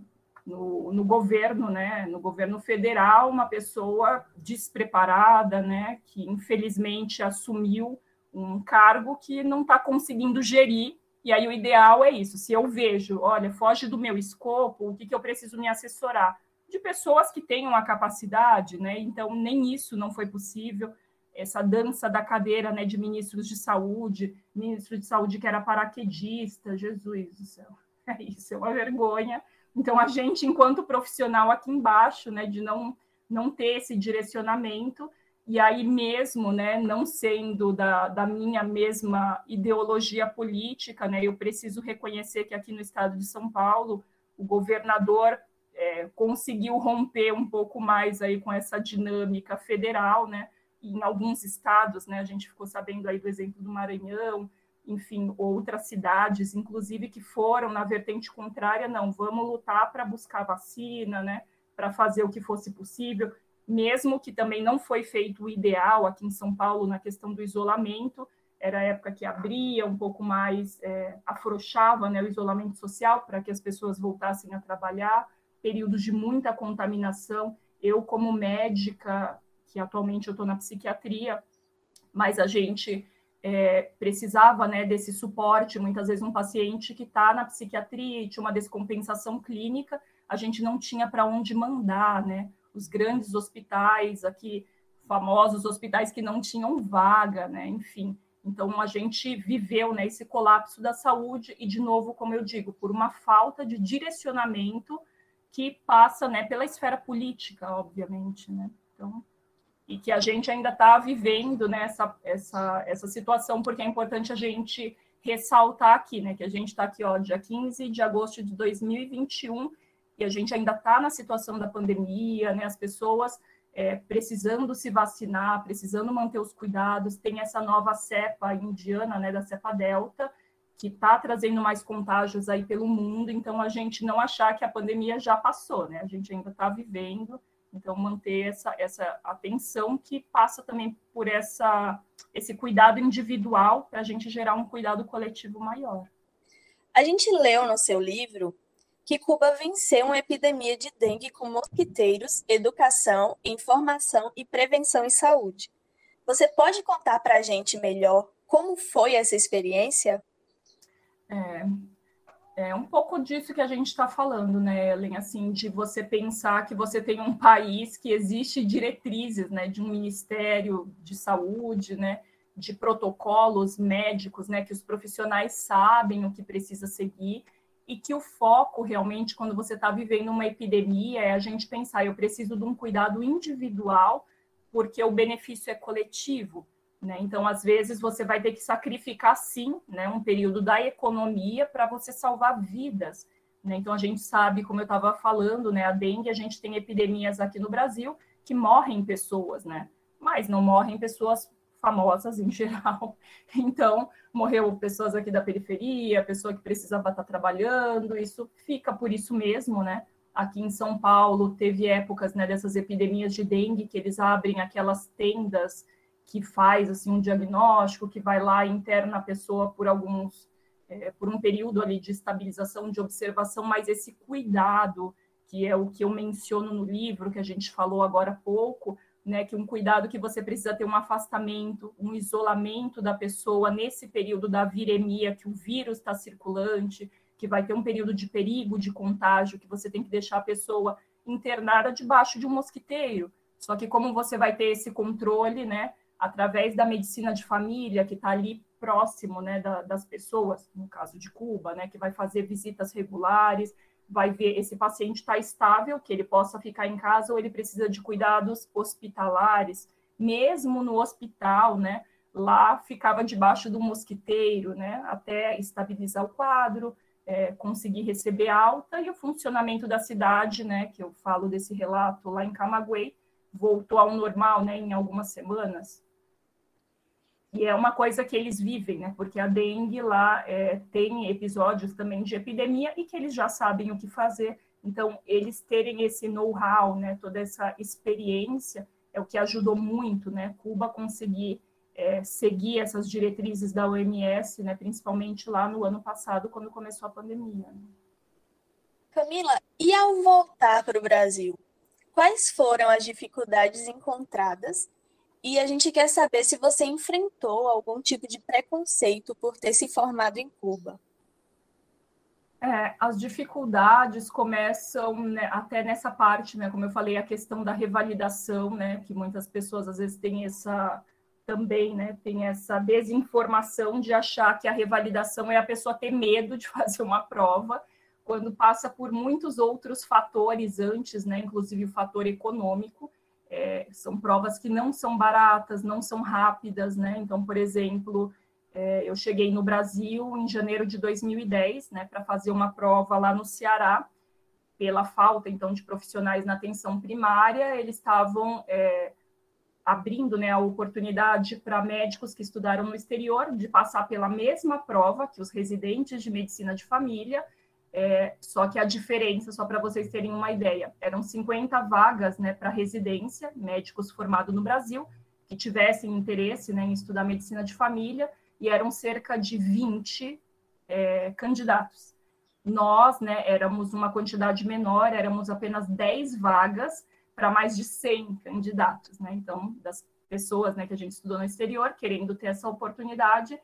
no, no, governo, né, no governo federal, uma pessoa despreparada, né, que infelizmente assumiu um cargo que não está conseguindo gerir, e aí o ideal é isso, se eu vejo, olha, foge do meu escopo, o que, que eu preciso me assessorar? de pessoas que tenham a capacidade, né? Então, nem isso não foi possível. Essa dança da cadeira né, de ministros de saúde, ministro de saúde que era paraquedista, Jesus do céu, *laughs* é isso, é uma vergonha. Então, a gente, enquanto profissional aqui embaixo, né, de não, não ter esse direcionamento, e aí mesmo, né, não sendo da, da minha mesma ideologia política, né, eu preciso reconhecer que aqui no estado de São Paulo, o governador é, conseguiu romper um pouco mais aí com essa dinâmica federal, né? Em alguns estados, né? A gente ficou sabendo aí do exemplo do Maranhão, enfim, outras cidades, inclusive que foram na vertente contrária, não, vamos lutar para buscar vacina, né? Para fazer o que fosse possível, mesmo que também não foi feito o ideal aqui em São Paulo na questão do isolamento, era a época que abria um pouco mais, é, afrouxava né, o isolamento social para que as pessoas voltassem a trabalhar, períodos de muita contaminação. Eu, como médica, que atualmente eu estou na psiquiatria, mas a gente é, precisava né, desse suporte. Muitas vezes, um paciente que está na psiquiatria e tinha uma descompensação clínica, a gente não tinha para onde mandar, né? Os grandes hospitais aqui, famosos hospitais que não tinham vaga, né? Enfim. Então, a gente viveu né, esse colapso da saúde e, de novo, como eu digo, por uma falta de direcionamento que passa né, pela esfera política, obviamente. Né? Então, e que a gente ainda está vivendo né, essa, essa, essa situação, porque é importante a gente ressaltar aqui, né, que a gente está aqui, ó, dia 15 de agosto de 2021, e a gente ainda está na situação da pandemia, né, as pessoas é, precisando se vacinar, precisando manter os cuidados, tem essa nova cepa indiana, né, da cepa delta, que está trazendo mais contágios aí pelo mundo, então a gente não achar que a pandemia já passou, né? A gente ainda está vivendo, então manter essa, essa atenção que passa também por essa, esse cuidado individual para a gente gerar um cuidado coletivo maior. A gente leu no seu livro que Cuba venceu uma epidemia de dengue com mosquiteiros, educação, informação e prevenção em saúde. Você pode contar para a gente melhor como foi essa experiência? É, é um pouco disso que a gente está falando, né, Ellen? Assim, de você pensar que você tem um país que existe diretrizes, né, de um ministério de saúde, né, de protocolos médicos, né, que os profissionais sabem o que precisa seguir e que o foco realmente, quando você está vivendo uma epidemia, é a gente pensar, eu preciso de um cuidado individual, porque o benefício é coletivo. Né? Então, às vezes, você vai ter que sacrificar, sim, né, um período da economia para você salvar vidas. Né? Então, a gente sabe, como eu estava falando, né, a dengue, a gente tem epidemias aqui no Brasil que morrem pessoas, né? mas não morrem pessoas famosas em *laughs* geral. Então, morreu pessoas aqui da periferia, pessoa que precisava estar trabalhando, isso fica por isso mesmo, né? Aqui em São Paulo teve épocas né, dessas epidemias de dengue que eles abrem aquelas tendas que faz assim um diagnóstico, que vai lá e interna a pessoa por alguns é, por um período ali de estabilização, de observação, mas esse cuidado que é o que eu menciono no livro que a gente falou agora há pouco, né, que um cuidado que você precisa ter um afastamento, um isolamento da pessoa nesse período da viremia, que o vírus está circulante, que vai ter um período de perigo de contágio, que você tem que deixar a pessoa internada debaixo de um mosquiteiro. Só que como você vai ter esse controle, né, através da medicina de família, que está ali próximo né, da, das pessoas, no caso de Cuba, né, que vai fazer visitas regulares, vai ver esse paciente está estável, que ele possa ficar em casa ou ele precisa de cuidados hospitalares, mesmo no hospital, né? Lá ficava debaixo do mosquiteiro, né? Até estabilizar o quadro, é, conseguir receber alta e o funcionamento da cidade, né? Que eu falo desse relato lá em Camagüey, voltou ao normal, né? Em algumas semanas. E é uma coisa que eles vivem, né? Porque a dengue lá é, tem episódios também de epidemia e que eles já sabem o que fazer. Então, eles terem esse know-how, né, toda essa experiência, é o que ajudou muito, né, Cuba conseguir é, seguir essas diretrizes da OMS, né, principalmente lá no ano passado, quando começou a pandemia. Né. Camila, e ao voltar para o Brasil, quais foram as dificuldades encontradas? E a gente quer saber se você enfrentou algum tipo de preconceito por ter se formado em Cuba. É, as dificuldades começam né, até nessa parte, né? Como eu falei, a questão da revalidação, né? Que muitas pessoas às vezes têm essa também, né? Tem essa desinformação de achar que a revalidação é a pessoa ter medo de *laughs* fazer uma prova, quando passa por muitos outros fatores antes, né? Inclusive o fator econômico. É, são provas que não são baratas, não são rápidas, né? Então, por exemplo, é, eu cheguei no Brasil em janeiro de 2010, né, para fazer uma prova lá no Ceará, pela falta, então, de profissionais na atenção primária, eles estavam é, abrindo né, a oportunidade para médicos que estudaram no exterior de passar pela mesma prova que os residentes de medicina de família, é, só que a diferença, só para vocês terem uma ideia, eram 50 vagas né, para residência, médicos formados no Brasil, que tivessem interesse né, em estudar medicina de família, e eram cerca de 20 é, candidatos. Nós, né, éramos uma quantidade menor, éramos apenas 10 vagas para mais de 100 candidatos, né? Então, das pessoas, né, que a gente estudou no exterior, querendo ter essa oportunidade,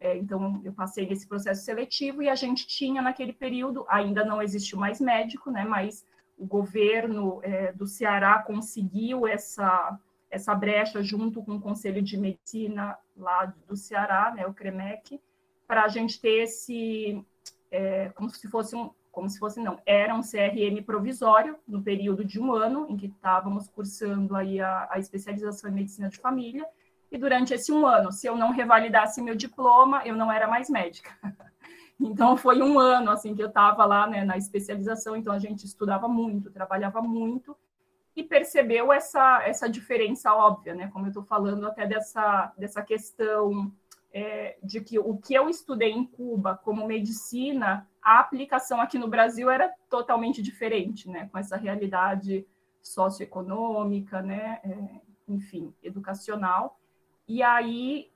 é, então eu passei nesse processo seletivo e a gente tinha naquele período, ainda não existiu mais médico, né, mas o governo é, do Ceará conseguiu essa essa brecha junto com o Conselho de Medicina lá do Ceará, né, o CREMEC, para a gente ter esse, é, como se fosse um, como se fosse não, era um CRM provisório no período de um ano em que estávamos cursando aí a, a especialização em medicina de família, e durante esse um ano, se eu não revalidasse meu diploma, eu não era mais médica. *laughs* Então, foi um ano, assim, que eu estava lá, né, na especialização, então a gente estudava muito, trabalhava muito, e percebeu essa, essa diferença óbvia, né? Como eu estou falando até dessa, dessa questão é, de que o que eu estudei em Cuba como medicina, a aplicação aqui no Brasil era totalmente diferente, né? Com essa realidade socioeconômica, né? É, enfim, educacional. E aí,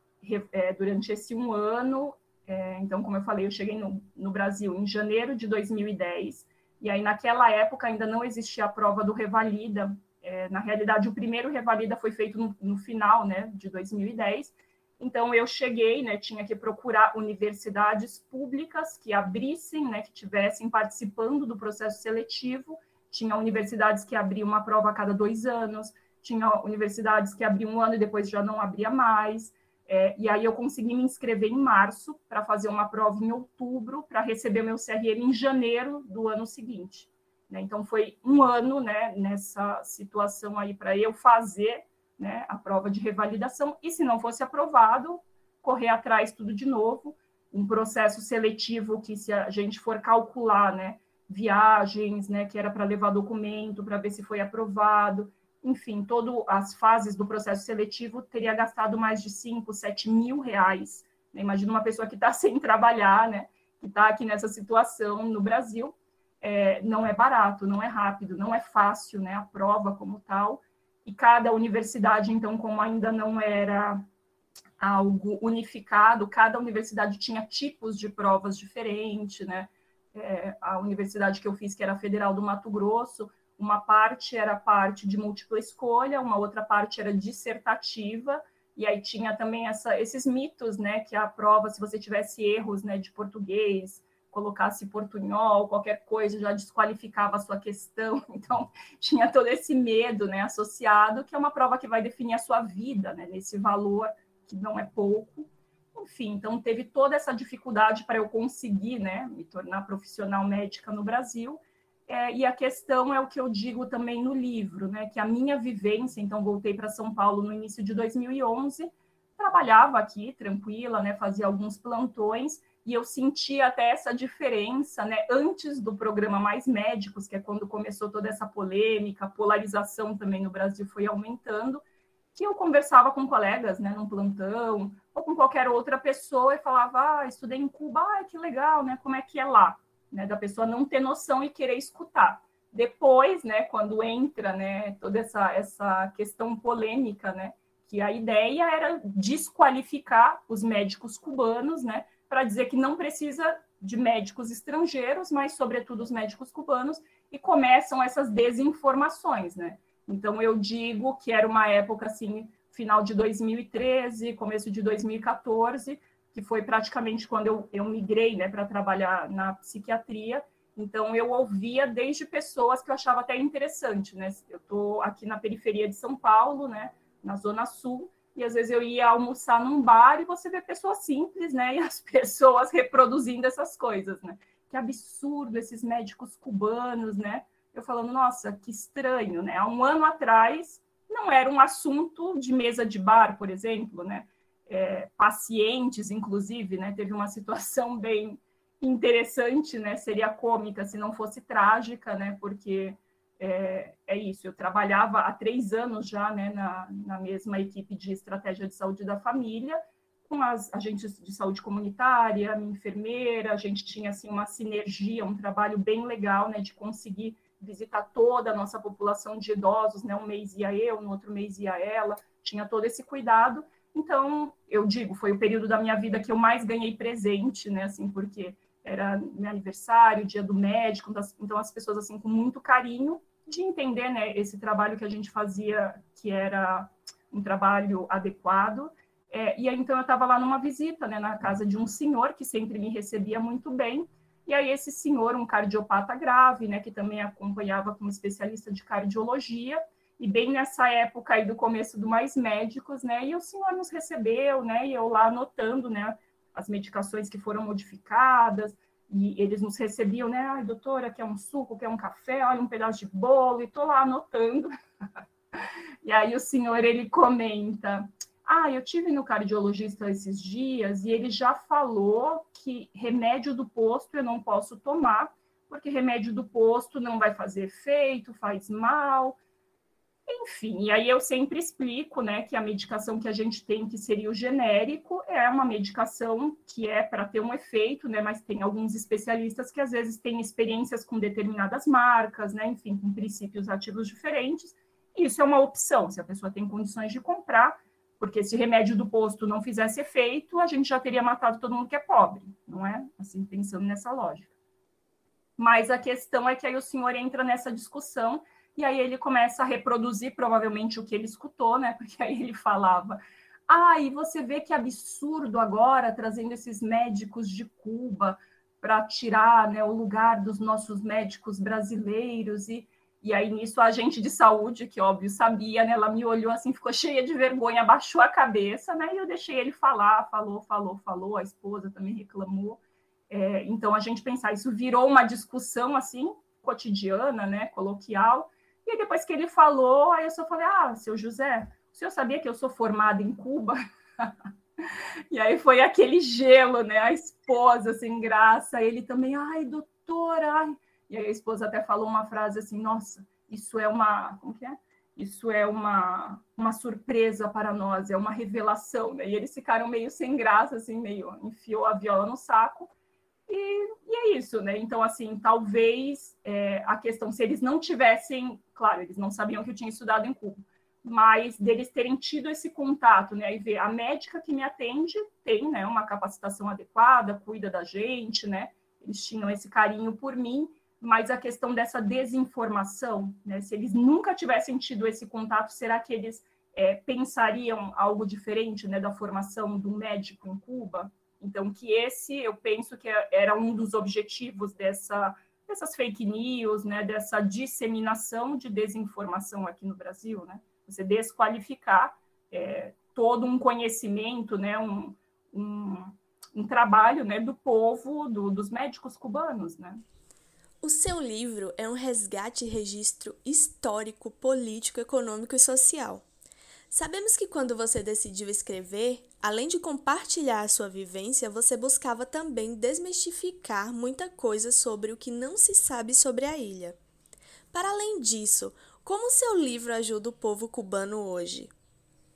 é, durante esse um ano, é, então, como eu falei, eu cheguei no, no Brasil em janeiro de 2010 e aí, naquela época, ainda não existia a prova do Revalida. É, na realidade, o primeiro Revalida foi feito no, no, final né, de 2010. Então, eu cheguei, né, tinha que procurar universidades públicas que abrissem, né, que tivessem participando do processo seletivo. Tinha universidades que abriam uma prova a cada dois anos, tinha universidades que abriam um ano e depois já não abria mais. É, e aí eu consegui me inscrever em março para fazer uma prova em outubro para receber meu CRM em janeiro do ano seguinte. Né? Então foi um ano né, nessa situação aí para eu fazer né, a prova de revalidação e se não fosse aprovado, correr atrás tudo de novo, um processo seletivo que se a gente for calcular, né, viagens, né, que era para levar documento para ver se foi aprovado, enfim, todas as fases do processo seletivo, teria gastado mais de 5, 7 mil reais. Né? Imagina uma pessoa que está *laughs* sem trabalhar, né? que está aqui nessa situação no Brasil. É, não é barato, não é rápido, não é fácil né? a prova como tal. E cada universidade, então, como ainda não era algo unificado, cada universidade tinha tipos de provas diferentes, né? É, a universidade que eu fiz, que era a Federal do Mato Grosso, uma parte era parte de múltipla escolha, uma outra parte era dissertativa, e aí tinha também essa, esses mitos, né, que a prova, se você tivesse erros, né, de português, colocasse portunhol, qualquer coisa já desqualificava a sua questão. *laughs* Então, tinha todo esse medo, né, associado, que é uma prova que vai definir a sua vida, né, nesse valor que não é pouco. Enfim, então teve toda essa dificuldade para eu conseguir, né, me tornar profissional médica no Brasil. É, e a questão é o que eu digo também no livro, né? Que a minha vivência, então voltei para São Paulo no início de 2011, trabalhava aqui tranquila, né? Fazia alguns plantões e eu sentia até essa diferença, né? Antes do programa Mais Médicos, que é quando começou toda essa polêmica, a polarização também no Brasil foi aumentando, que eu conversava com colegas, né? Num plantão ou com qualquer outra pessoa e falava, ah, estudei em Cuba, ah, que legal, né? Como é que é lá? Né, da pessoa não ter noção e querer escutar. Depois, né, quando entra, né, toda essa, essa questão polêmica, né, que a ideia era desqualificar os médicos cubanos, né, para dizer que não precisa de médicos estrangeiros, mas sobretudo os médicos cubanos, e começam essas desinformações, né? Então eu digo que era uma época assim, final de 2013, começo de 2014, que foi praticamente quando eu, eu migrei, né, para trabalhar na psiquiatria. Então eu ouvia desde pessoas que eu achava até interessante, né? Eu estou aqui na periferia de São Paulo, né, na zona sul, e às vezes eu ia almoçar num bar e você vê pessoas simples, né? *laughs* E as pessoas reproduzindo essas coisas, né? Que absurdo esses médicos cubanos, né? Eu falando, nossa, que estranho, né? Há um ano atrás não era um assunto de mesa de bar, por exemplo, né? É, pacientes, inclusive, né? Teve uma situação *laughs* bem interessante, né? Seria cômica se não fosse trágica, né? Porque é, é, isso, eu trabalhava há três anos já né, na, na mesma equipe de estratégia de saúde da família, com as agentes de saúde comunitária, minha enfermeira, a gente tinha assim, uma sinergia, um trabalho bem legal né, de conseguir visitar toda a nossa população de idosos, né, um mês ia eu, no outro mês ia ela, tinha todo esse cuidado. Então, eu digo, foi o período da minha vida que eu mais ganhei presente, né, assim, porque era meu aniversário, dia do médico, então as pessoas assim com muito carinho de entender, né, esse trabalho que a gente fazia, que era um trabalho adequado. É, e aí então eu estava lá numa visita, né, na casa de um senhor que sempre me recebia muito bem. E aí esse senhor, um cardiopata grave, né, que também acompanhava como especialista de cardiologia, e bem nessa época aí do começo do Mais Médicos, né, e o senhor nos recebeu, né, e eu lá anotando, né, as medicações que foram modificadas, e eles nos recebiam, né? Ai, doutora, quer um suco, quer um café, olha, um pedaço de bolo, e estou lá anotando. *laughs* e aí o senhor, ele comenta, ah, eu tive no cardiologista esses dias e ele já falou que remédio do posto eu não posso tomar, porque remédio do posto não vai fazer efeito, faz mal, enfim, e aí eu sempre explico, né, que a medicação que a gente tem, que seria o genérico, é uma medicação que é para ter um efeito, né, mas tem alguns especialistas que às vezes têm experiências com determinadas marcas, né, enfim, com princípios ativos diferentes. Isso é uma opção, se a pessoa tem condições de comprar, porque se remédio do posto não fizesse efeito, a gente já teria matado todo mundo que é pobre, não é? Assim, pensando nessa lógica. Mas a questão é que aí o senhor entra nessa discussão e aí ele começa a reproduzir provavelmente o que ele escutou, né? Porque aí ele falava: "Ah, e você vê que absurdo agora trazendo esses médicos de Cuba para tirar, né, o lugar dos nossos médicos brasileiros e e aí nisso a agente de saúde, que óbvio sabia, né, ela me olhou assim, ficou cheia de vergonha, abaixou a cabeça, né, e eu deixei ele falar, falou, falou, falou, a esposa também reclamou. É, então a gente pensar, isso virou uma discussão assim cotidiana, né, coloquial, e depois que ele falou, aí eu só falei: Ah, seu José, o senhor sabia que eu sou formada em Cuba? *laughs* e aí foi aquele gelo, né? A esposa sem graça, ele também, ai, doutora, ai. E aí a esposa até falou uma frase assim: Nossa, isso é uma. Como que é? Isso é uma, uma surpresa para nós, é uma revelação, né? E eles ficaram meio sem graça, assim, meio enfiou a viola no saco. E, e, é isso, né? Então, assim, talvez é, a questão, se eles não tivessem, claro, eles não sabiam que eu tinha estudado em Cuba, mas deles terem tido esse contato, né? E ver a médica que me atende tem, né, uma capacitação adequada, cuida da gente, né? Eles tinham esse carinho por mim, mas a questão dessa desinformação, né? Se eles nunca tivessem tido esse contato, será que eles é, pensariam algo diferente, né, da formação do médico em Cuba? Então, que esse, eu penso que era um dos objetivos dessa, dessas fake news, né, dessa disseminação de desinformação aqui no Brasil, né? Você desqualificar é, todo um conhecimento, né, um, um, um trabalho né, do povo, do, dos médicos cubanos, né? O seu livro é um resgate e registro histórico, político, econômico e social. Sabemos que quando você decidiu escrever, além de compartilhar a sua vivência, você buscava também desmistificar muita coisa sobre o que não se sabe sobre a ilha. Para além disso, como seu livro ajuda o povo cubano hoje?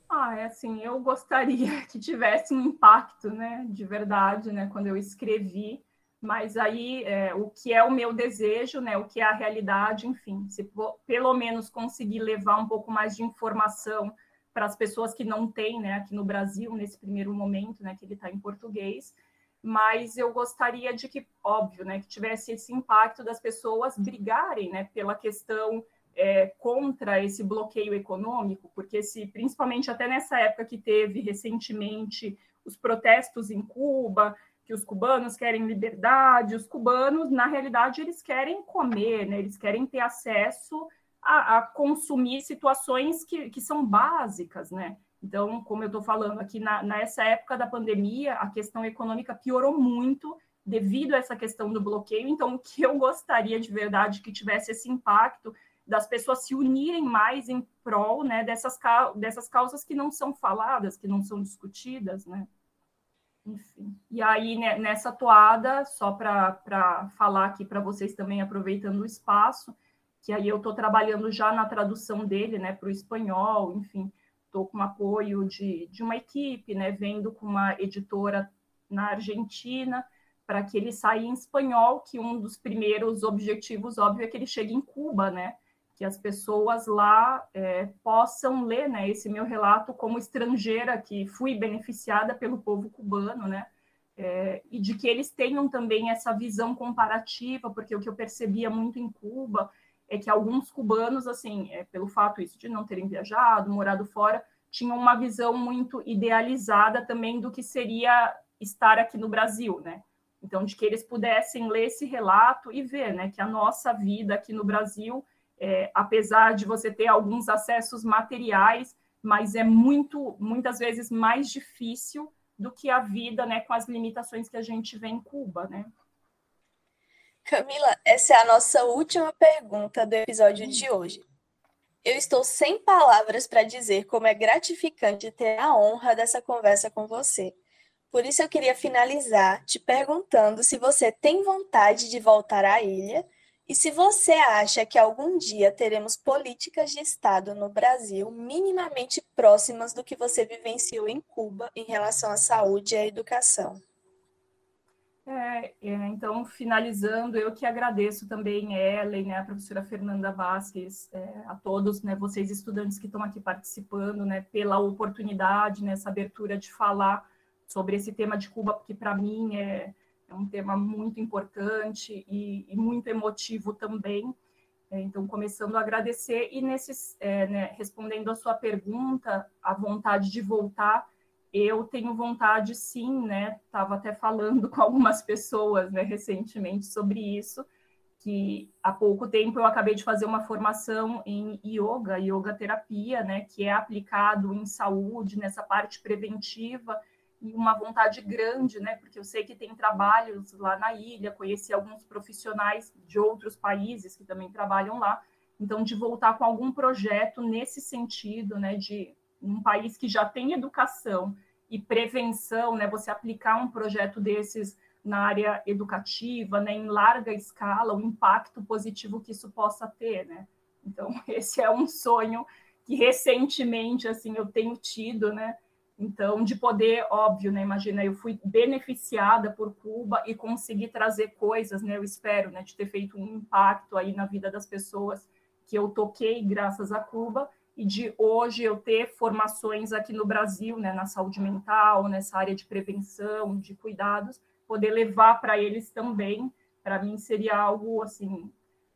Ah, é assim, eu gostaria *laughs* que tivesse um impacto, né, de verdade, né, quando eu escrevi, mas aí é, o que é o meu desejo, né, o que é a realidade, enfim, se pelo menos conseguir levar um pouco mais de informação para as pessoas que não têm, né, aqui no Brasil, nesse primeiro momento, né, que ele está em português, mas eu gostaria de que, óbvio, né, que tivesse esse impacto das pessoas brigarem, né, pela questão é, contra esse bloqueio econômico, porque se, principalmente até nessa época que teve recentemente os protestos em Cuba, que os cubanos querem liberdade, os cubanos, na realidade, eles querem comer, né? eles querem ter acesso a, a consumir situações que, que são básicas, né? Então, como eu estou falando aqui, na, nessa época da pandemia, a questão econômica piorou muito devido a essa questão do bloqueio. Então, o que eu gostaria de verdade que tivesse esse impacto das pessoas se unirem mais em prol né, dessas, dessas causas que não são faladas, que não são discutidas, né? Enfim. E aí, né, nessa toada, só para falar aqui para vocês também, aproveitando o espaço, que aí eu estou trabalhando já na tradução dele né, para o espanhol, enfim, estou com apoio de, de uma equipe, né, vendo com uma editora na Argentina, para que ele saia em espanhol, que um dos primeiros objetivos, óbvio, é que ele chegue em Cuba, né? que as pessoas lá é, possam ler né, esse meu relato como estrangeira que fui beneficiada pelo povo cubano, né? É, e de que eles tenham também essa visão comparativa, porque o que eu percebia muito em Cuba é que alguns cubanos, assim, é, pelo fato isso de não terem viajado, morado fora, tinham uma visão muito idealizada também do que seria estar aqui no Brasil, né? Então, de que eles pudessem ler esse relato e ver, né, que a nossa vida aqui no Brasil é, apesar de você ter alguns acessos materiais, mas é muito, muitas vezes mais difícil do que a vida, né, com as limitações que a gente vê em Cuba, né? Camila, essa é a nossa última pergunta do episódio de hoje. Eu estou sem palavras para dizer como é gratificante ter a honra dessa conversa com você. Por isso eu queria finalizar te perguntando se você tem vontade de voltar à ilha e se você acha que algum dia teremos políticas de Estado no Brasil minimamente próximas do que você vivenciou em Cuba em relação à saúde e à educação? É, é, então, finalizando, eu que agradeço também Ellen, né, a professora Fernanda Vasquez, é, a todos, né, vocês estudantes que estão aqui participando, né, pela oportunidade, nessa abertura de falar sobre esse tema de Cuba, porque para mim é, é um tema muito importante e, e muito emotivo também. É, então, começando a agradecer e nesses, é, né, respondendo a sua pergunta, a vontade de voltar, eu tenho vontade sim, né? Estava até falando *laughs* com algumas pessoas né, recentemente sobre isso, que há pouco tempo eu acabei de fazer uma formação em yoga, yoga terapia, né? Que é aplicado em saúde, nessa parte preventiva e uma vontade grande, né? Porque eu sei que tem trabalhos lá na ilha, conheci alguns profissionais de outros países que também trabalham lá. Então, de voltar com algum projeto nesse sentido, né? De um país que já tem educação e prevenção, né? Você aplicar um projeto desses na área educativa, né? Em larga escala, o impacto positivo que isso possa ter, né? Então, *laughs* esse é um sonho que recentemente, assim, eu tenho tido, né? Então, de poder, óbvio, né? Imagina, eu fui beneficiada por Cuba e consegui trazer coisas, né? Eu espero, né? De ter feito um impacto aí na vida das pessoas que eu toquei graças a Cuba e de hoje eu ter formações aqui no Brasil, né? Na saúde mental, nessa área de prevenção, de cuidados, poder levar para eles também. Para mim seria algo assim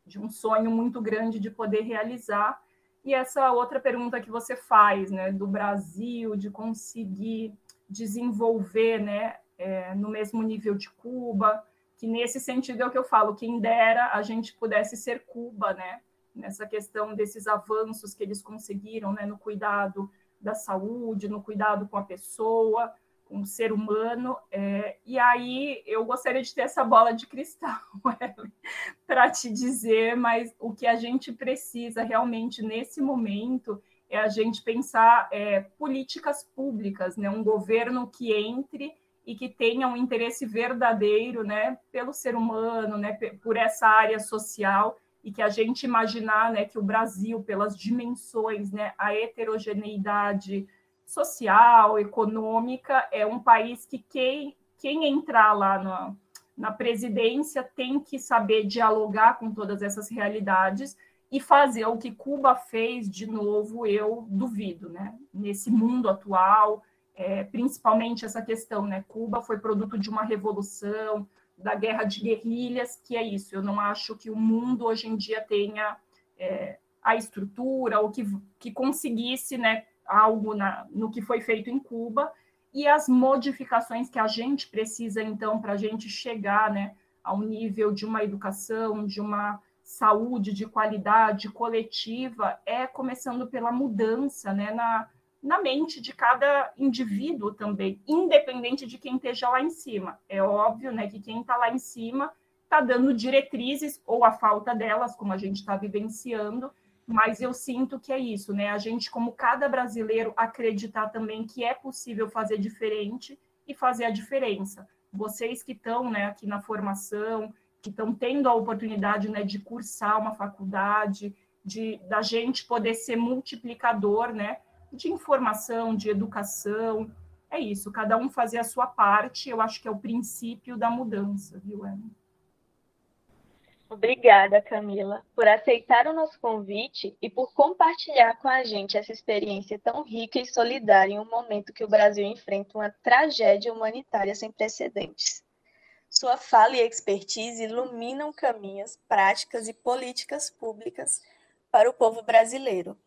de um sonho muito grande de poder realizar e essa outra pergunta que você faz, né, do Brasil, de conseguir desenvolver, né, é, no mesmo nível de Cuba, que nesse sentido é o que eu falo, quem dera a gente pudesse ser Cuba, né, nessa questão desses avanços que eles conseguiram, né, no cuidado da saúde, no cuidado com a pessoa, um ser humano. É, e aí eu gostaria de ter essa bola de cristal *laughs* para te dizer, mas o que a gente precisa realmente nesse momento é a gente pensar é, políticas públicas, né? um governo que entre e que tenha um interesse verdadeiro né, pelo ser humano, né, por essa área social, e que a gente imaginar né, que o Brasil, pelas dimensões, né, a heterogeneidade, social, econômica, é um país que quem, quem entrar lá no, na presidência tem que saber dialogar com todas essas realidades e fazer o que Cuba fez de novo, eu duvido, né? Nesse mundo atual, é, principalmente essa questão, né? Cuba foi produto de uma revolução, da guerra de guerrilhas, que é isso. Eu não acho que o mundo hoje em dia tenha é, a estrutura ou que, que conseguisse, né? Algo na, no que foi feito em Cuba e as modificações que a gente precisa então para a gente chegar, né? Ao nível de uma educação, de uma saúde de qualidade coletiva é começando pela mudança né, na, na mente de cada indivíduo também, independente de quem esteja lá em cima. É óbvio né, que quem está lá em cima está dando diretrizes, ou a falta delas, como a gente está vivenciando, mas eu sinto que é isso, né? A gente, como cada brasileiro, acreditar também que é possível fazer diferente e fazer a diferença. Vocês que estão né, aqui na formação, que estão tendo a oportunidade né, de cursar uma faculdade, de da gente poder ser multiplicador né, de informação, de educação. É isso, cada um fazer a sua parte, eu acho que é o princípio da mudança, viu, Ana? Obrigada, Camila, por aceitar o nosso convite e por compartilhar com a gente essa experiência tão rica e solidária em um momento que o Brasil enfrenta uma tragédia humanitária sem precedentes. Sua fala e expertise iluminam caminhos, práticas e políticas públicas para o povo brasileiro.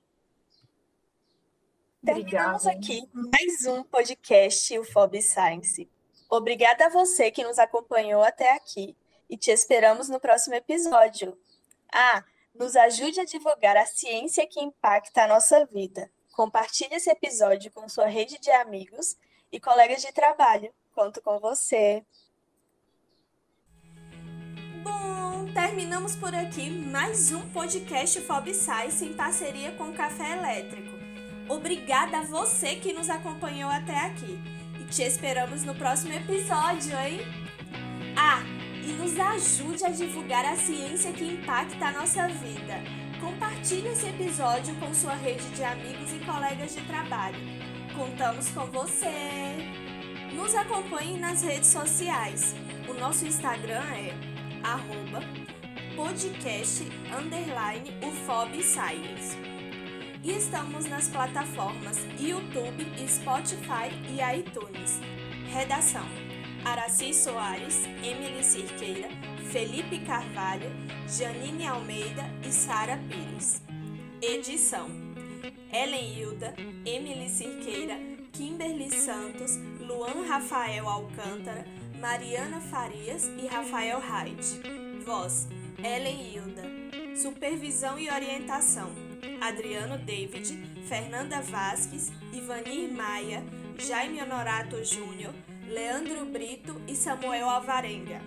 Terminamos aqui mais um podcast UFOB Science. Obrigada a você que nos acompanhou até aqui e te esperamos no próximo episódio. Ah, nos ajude a divulgar a ciência que impacta a nossa vida. Compartilhe esse episódio com sua rede de amigos e colegas de trabalho. Conto com você. terminamos por aqui mais um podcast Fob Science em parceria com o Café Elétrico. Obrigada a você que nos acompanhou até aqui e te esperamos no próximo episódio, hein? Ah, e nos ajude a divulgar a ciência que impacta a nossa vida. Compartilhe esse episódio com sua rede de amigos e colegas de trabalho. Contamos com você! Nos acompanhe nas redes sociais. O nosso Instagram é arroba podcast underline UFOB Science. E estamos nas plataformas YouTube, Spotify e iTunes. Redação: Araci Soares, Emily Cirqueira, Felipe Carvalho, Janine Almeida e Sara Pires. Edição: Ellen Hilda, Emily Cirqueira, Kimberly Santos, Luan Rafael Alcântara, Mariana Farias e Rafael Haidt. Voz: Ellen Hilda. Supervisão e orientação: Adriano David, Fernanda Vasques, Ivanir Maia, Jaime Honorato Júnior, Leandro Brito e Samuel Alvarenga.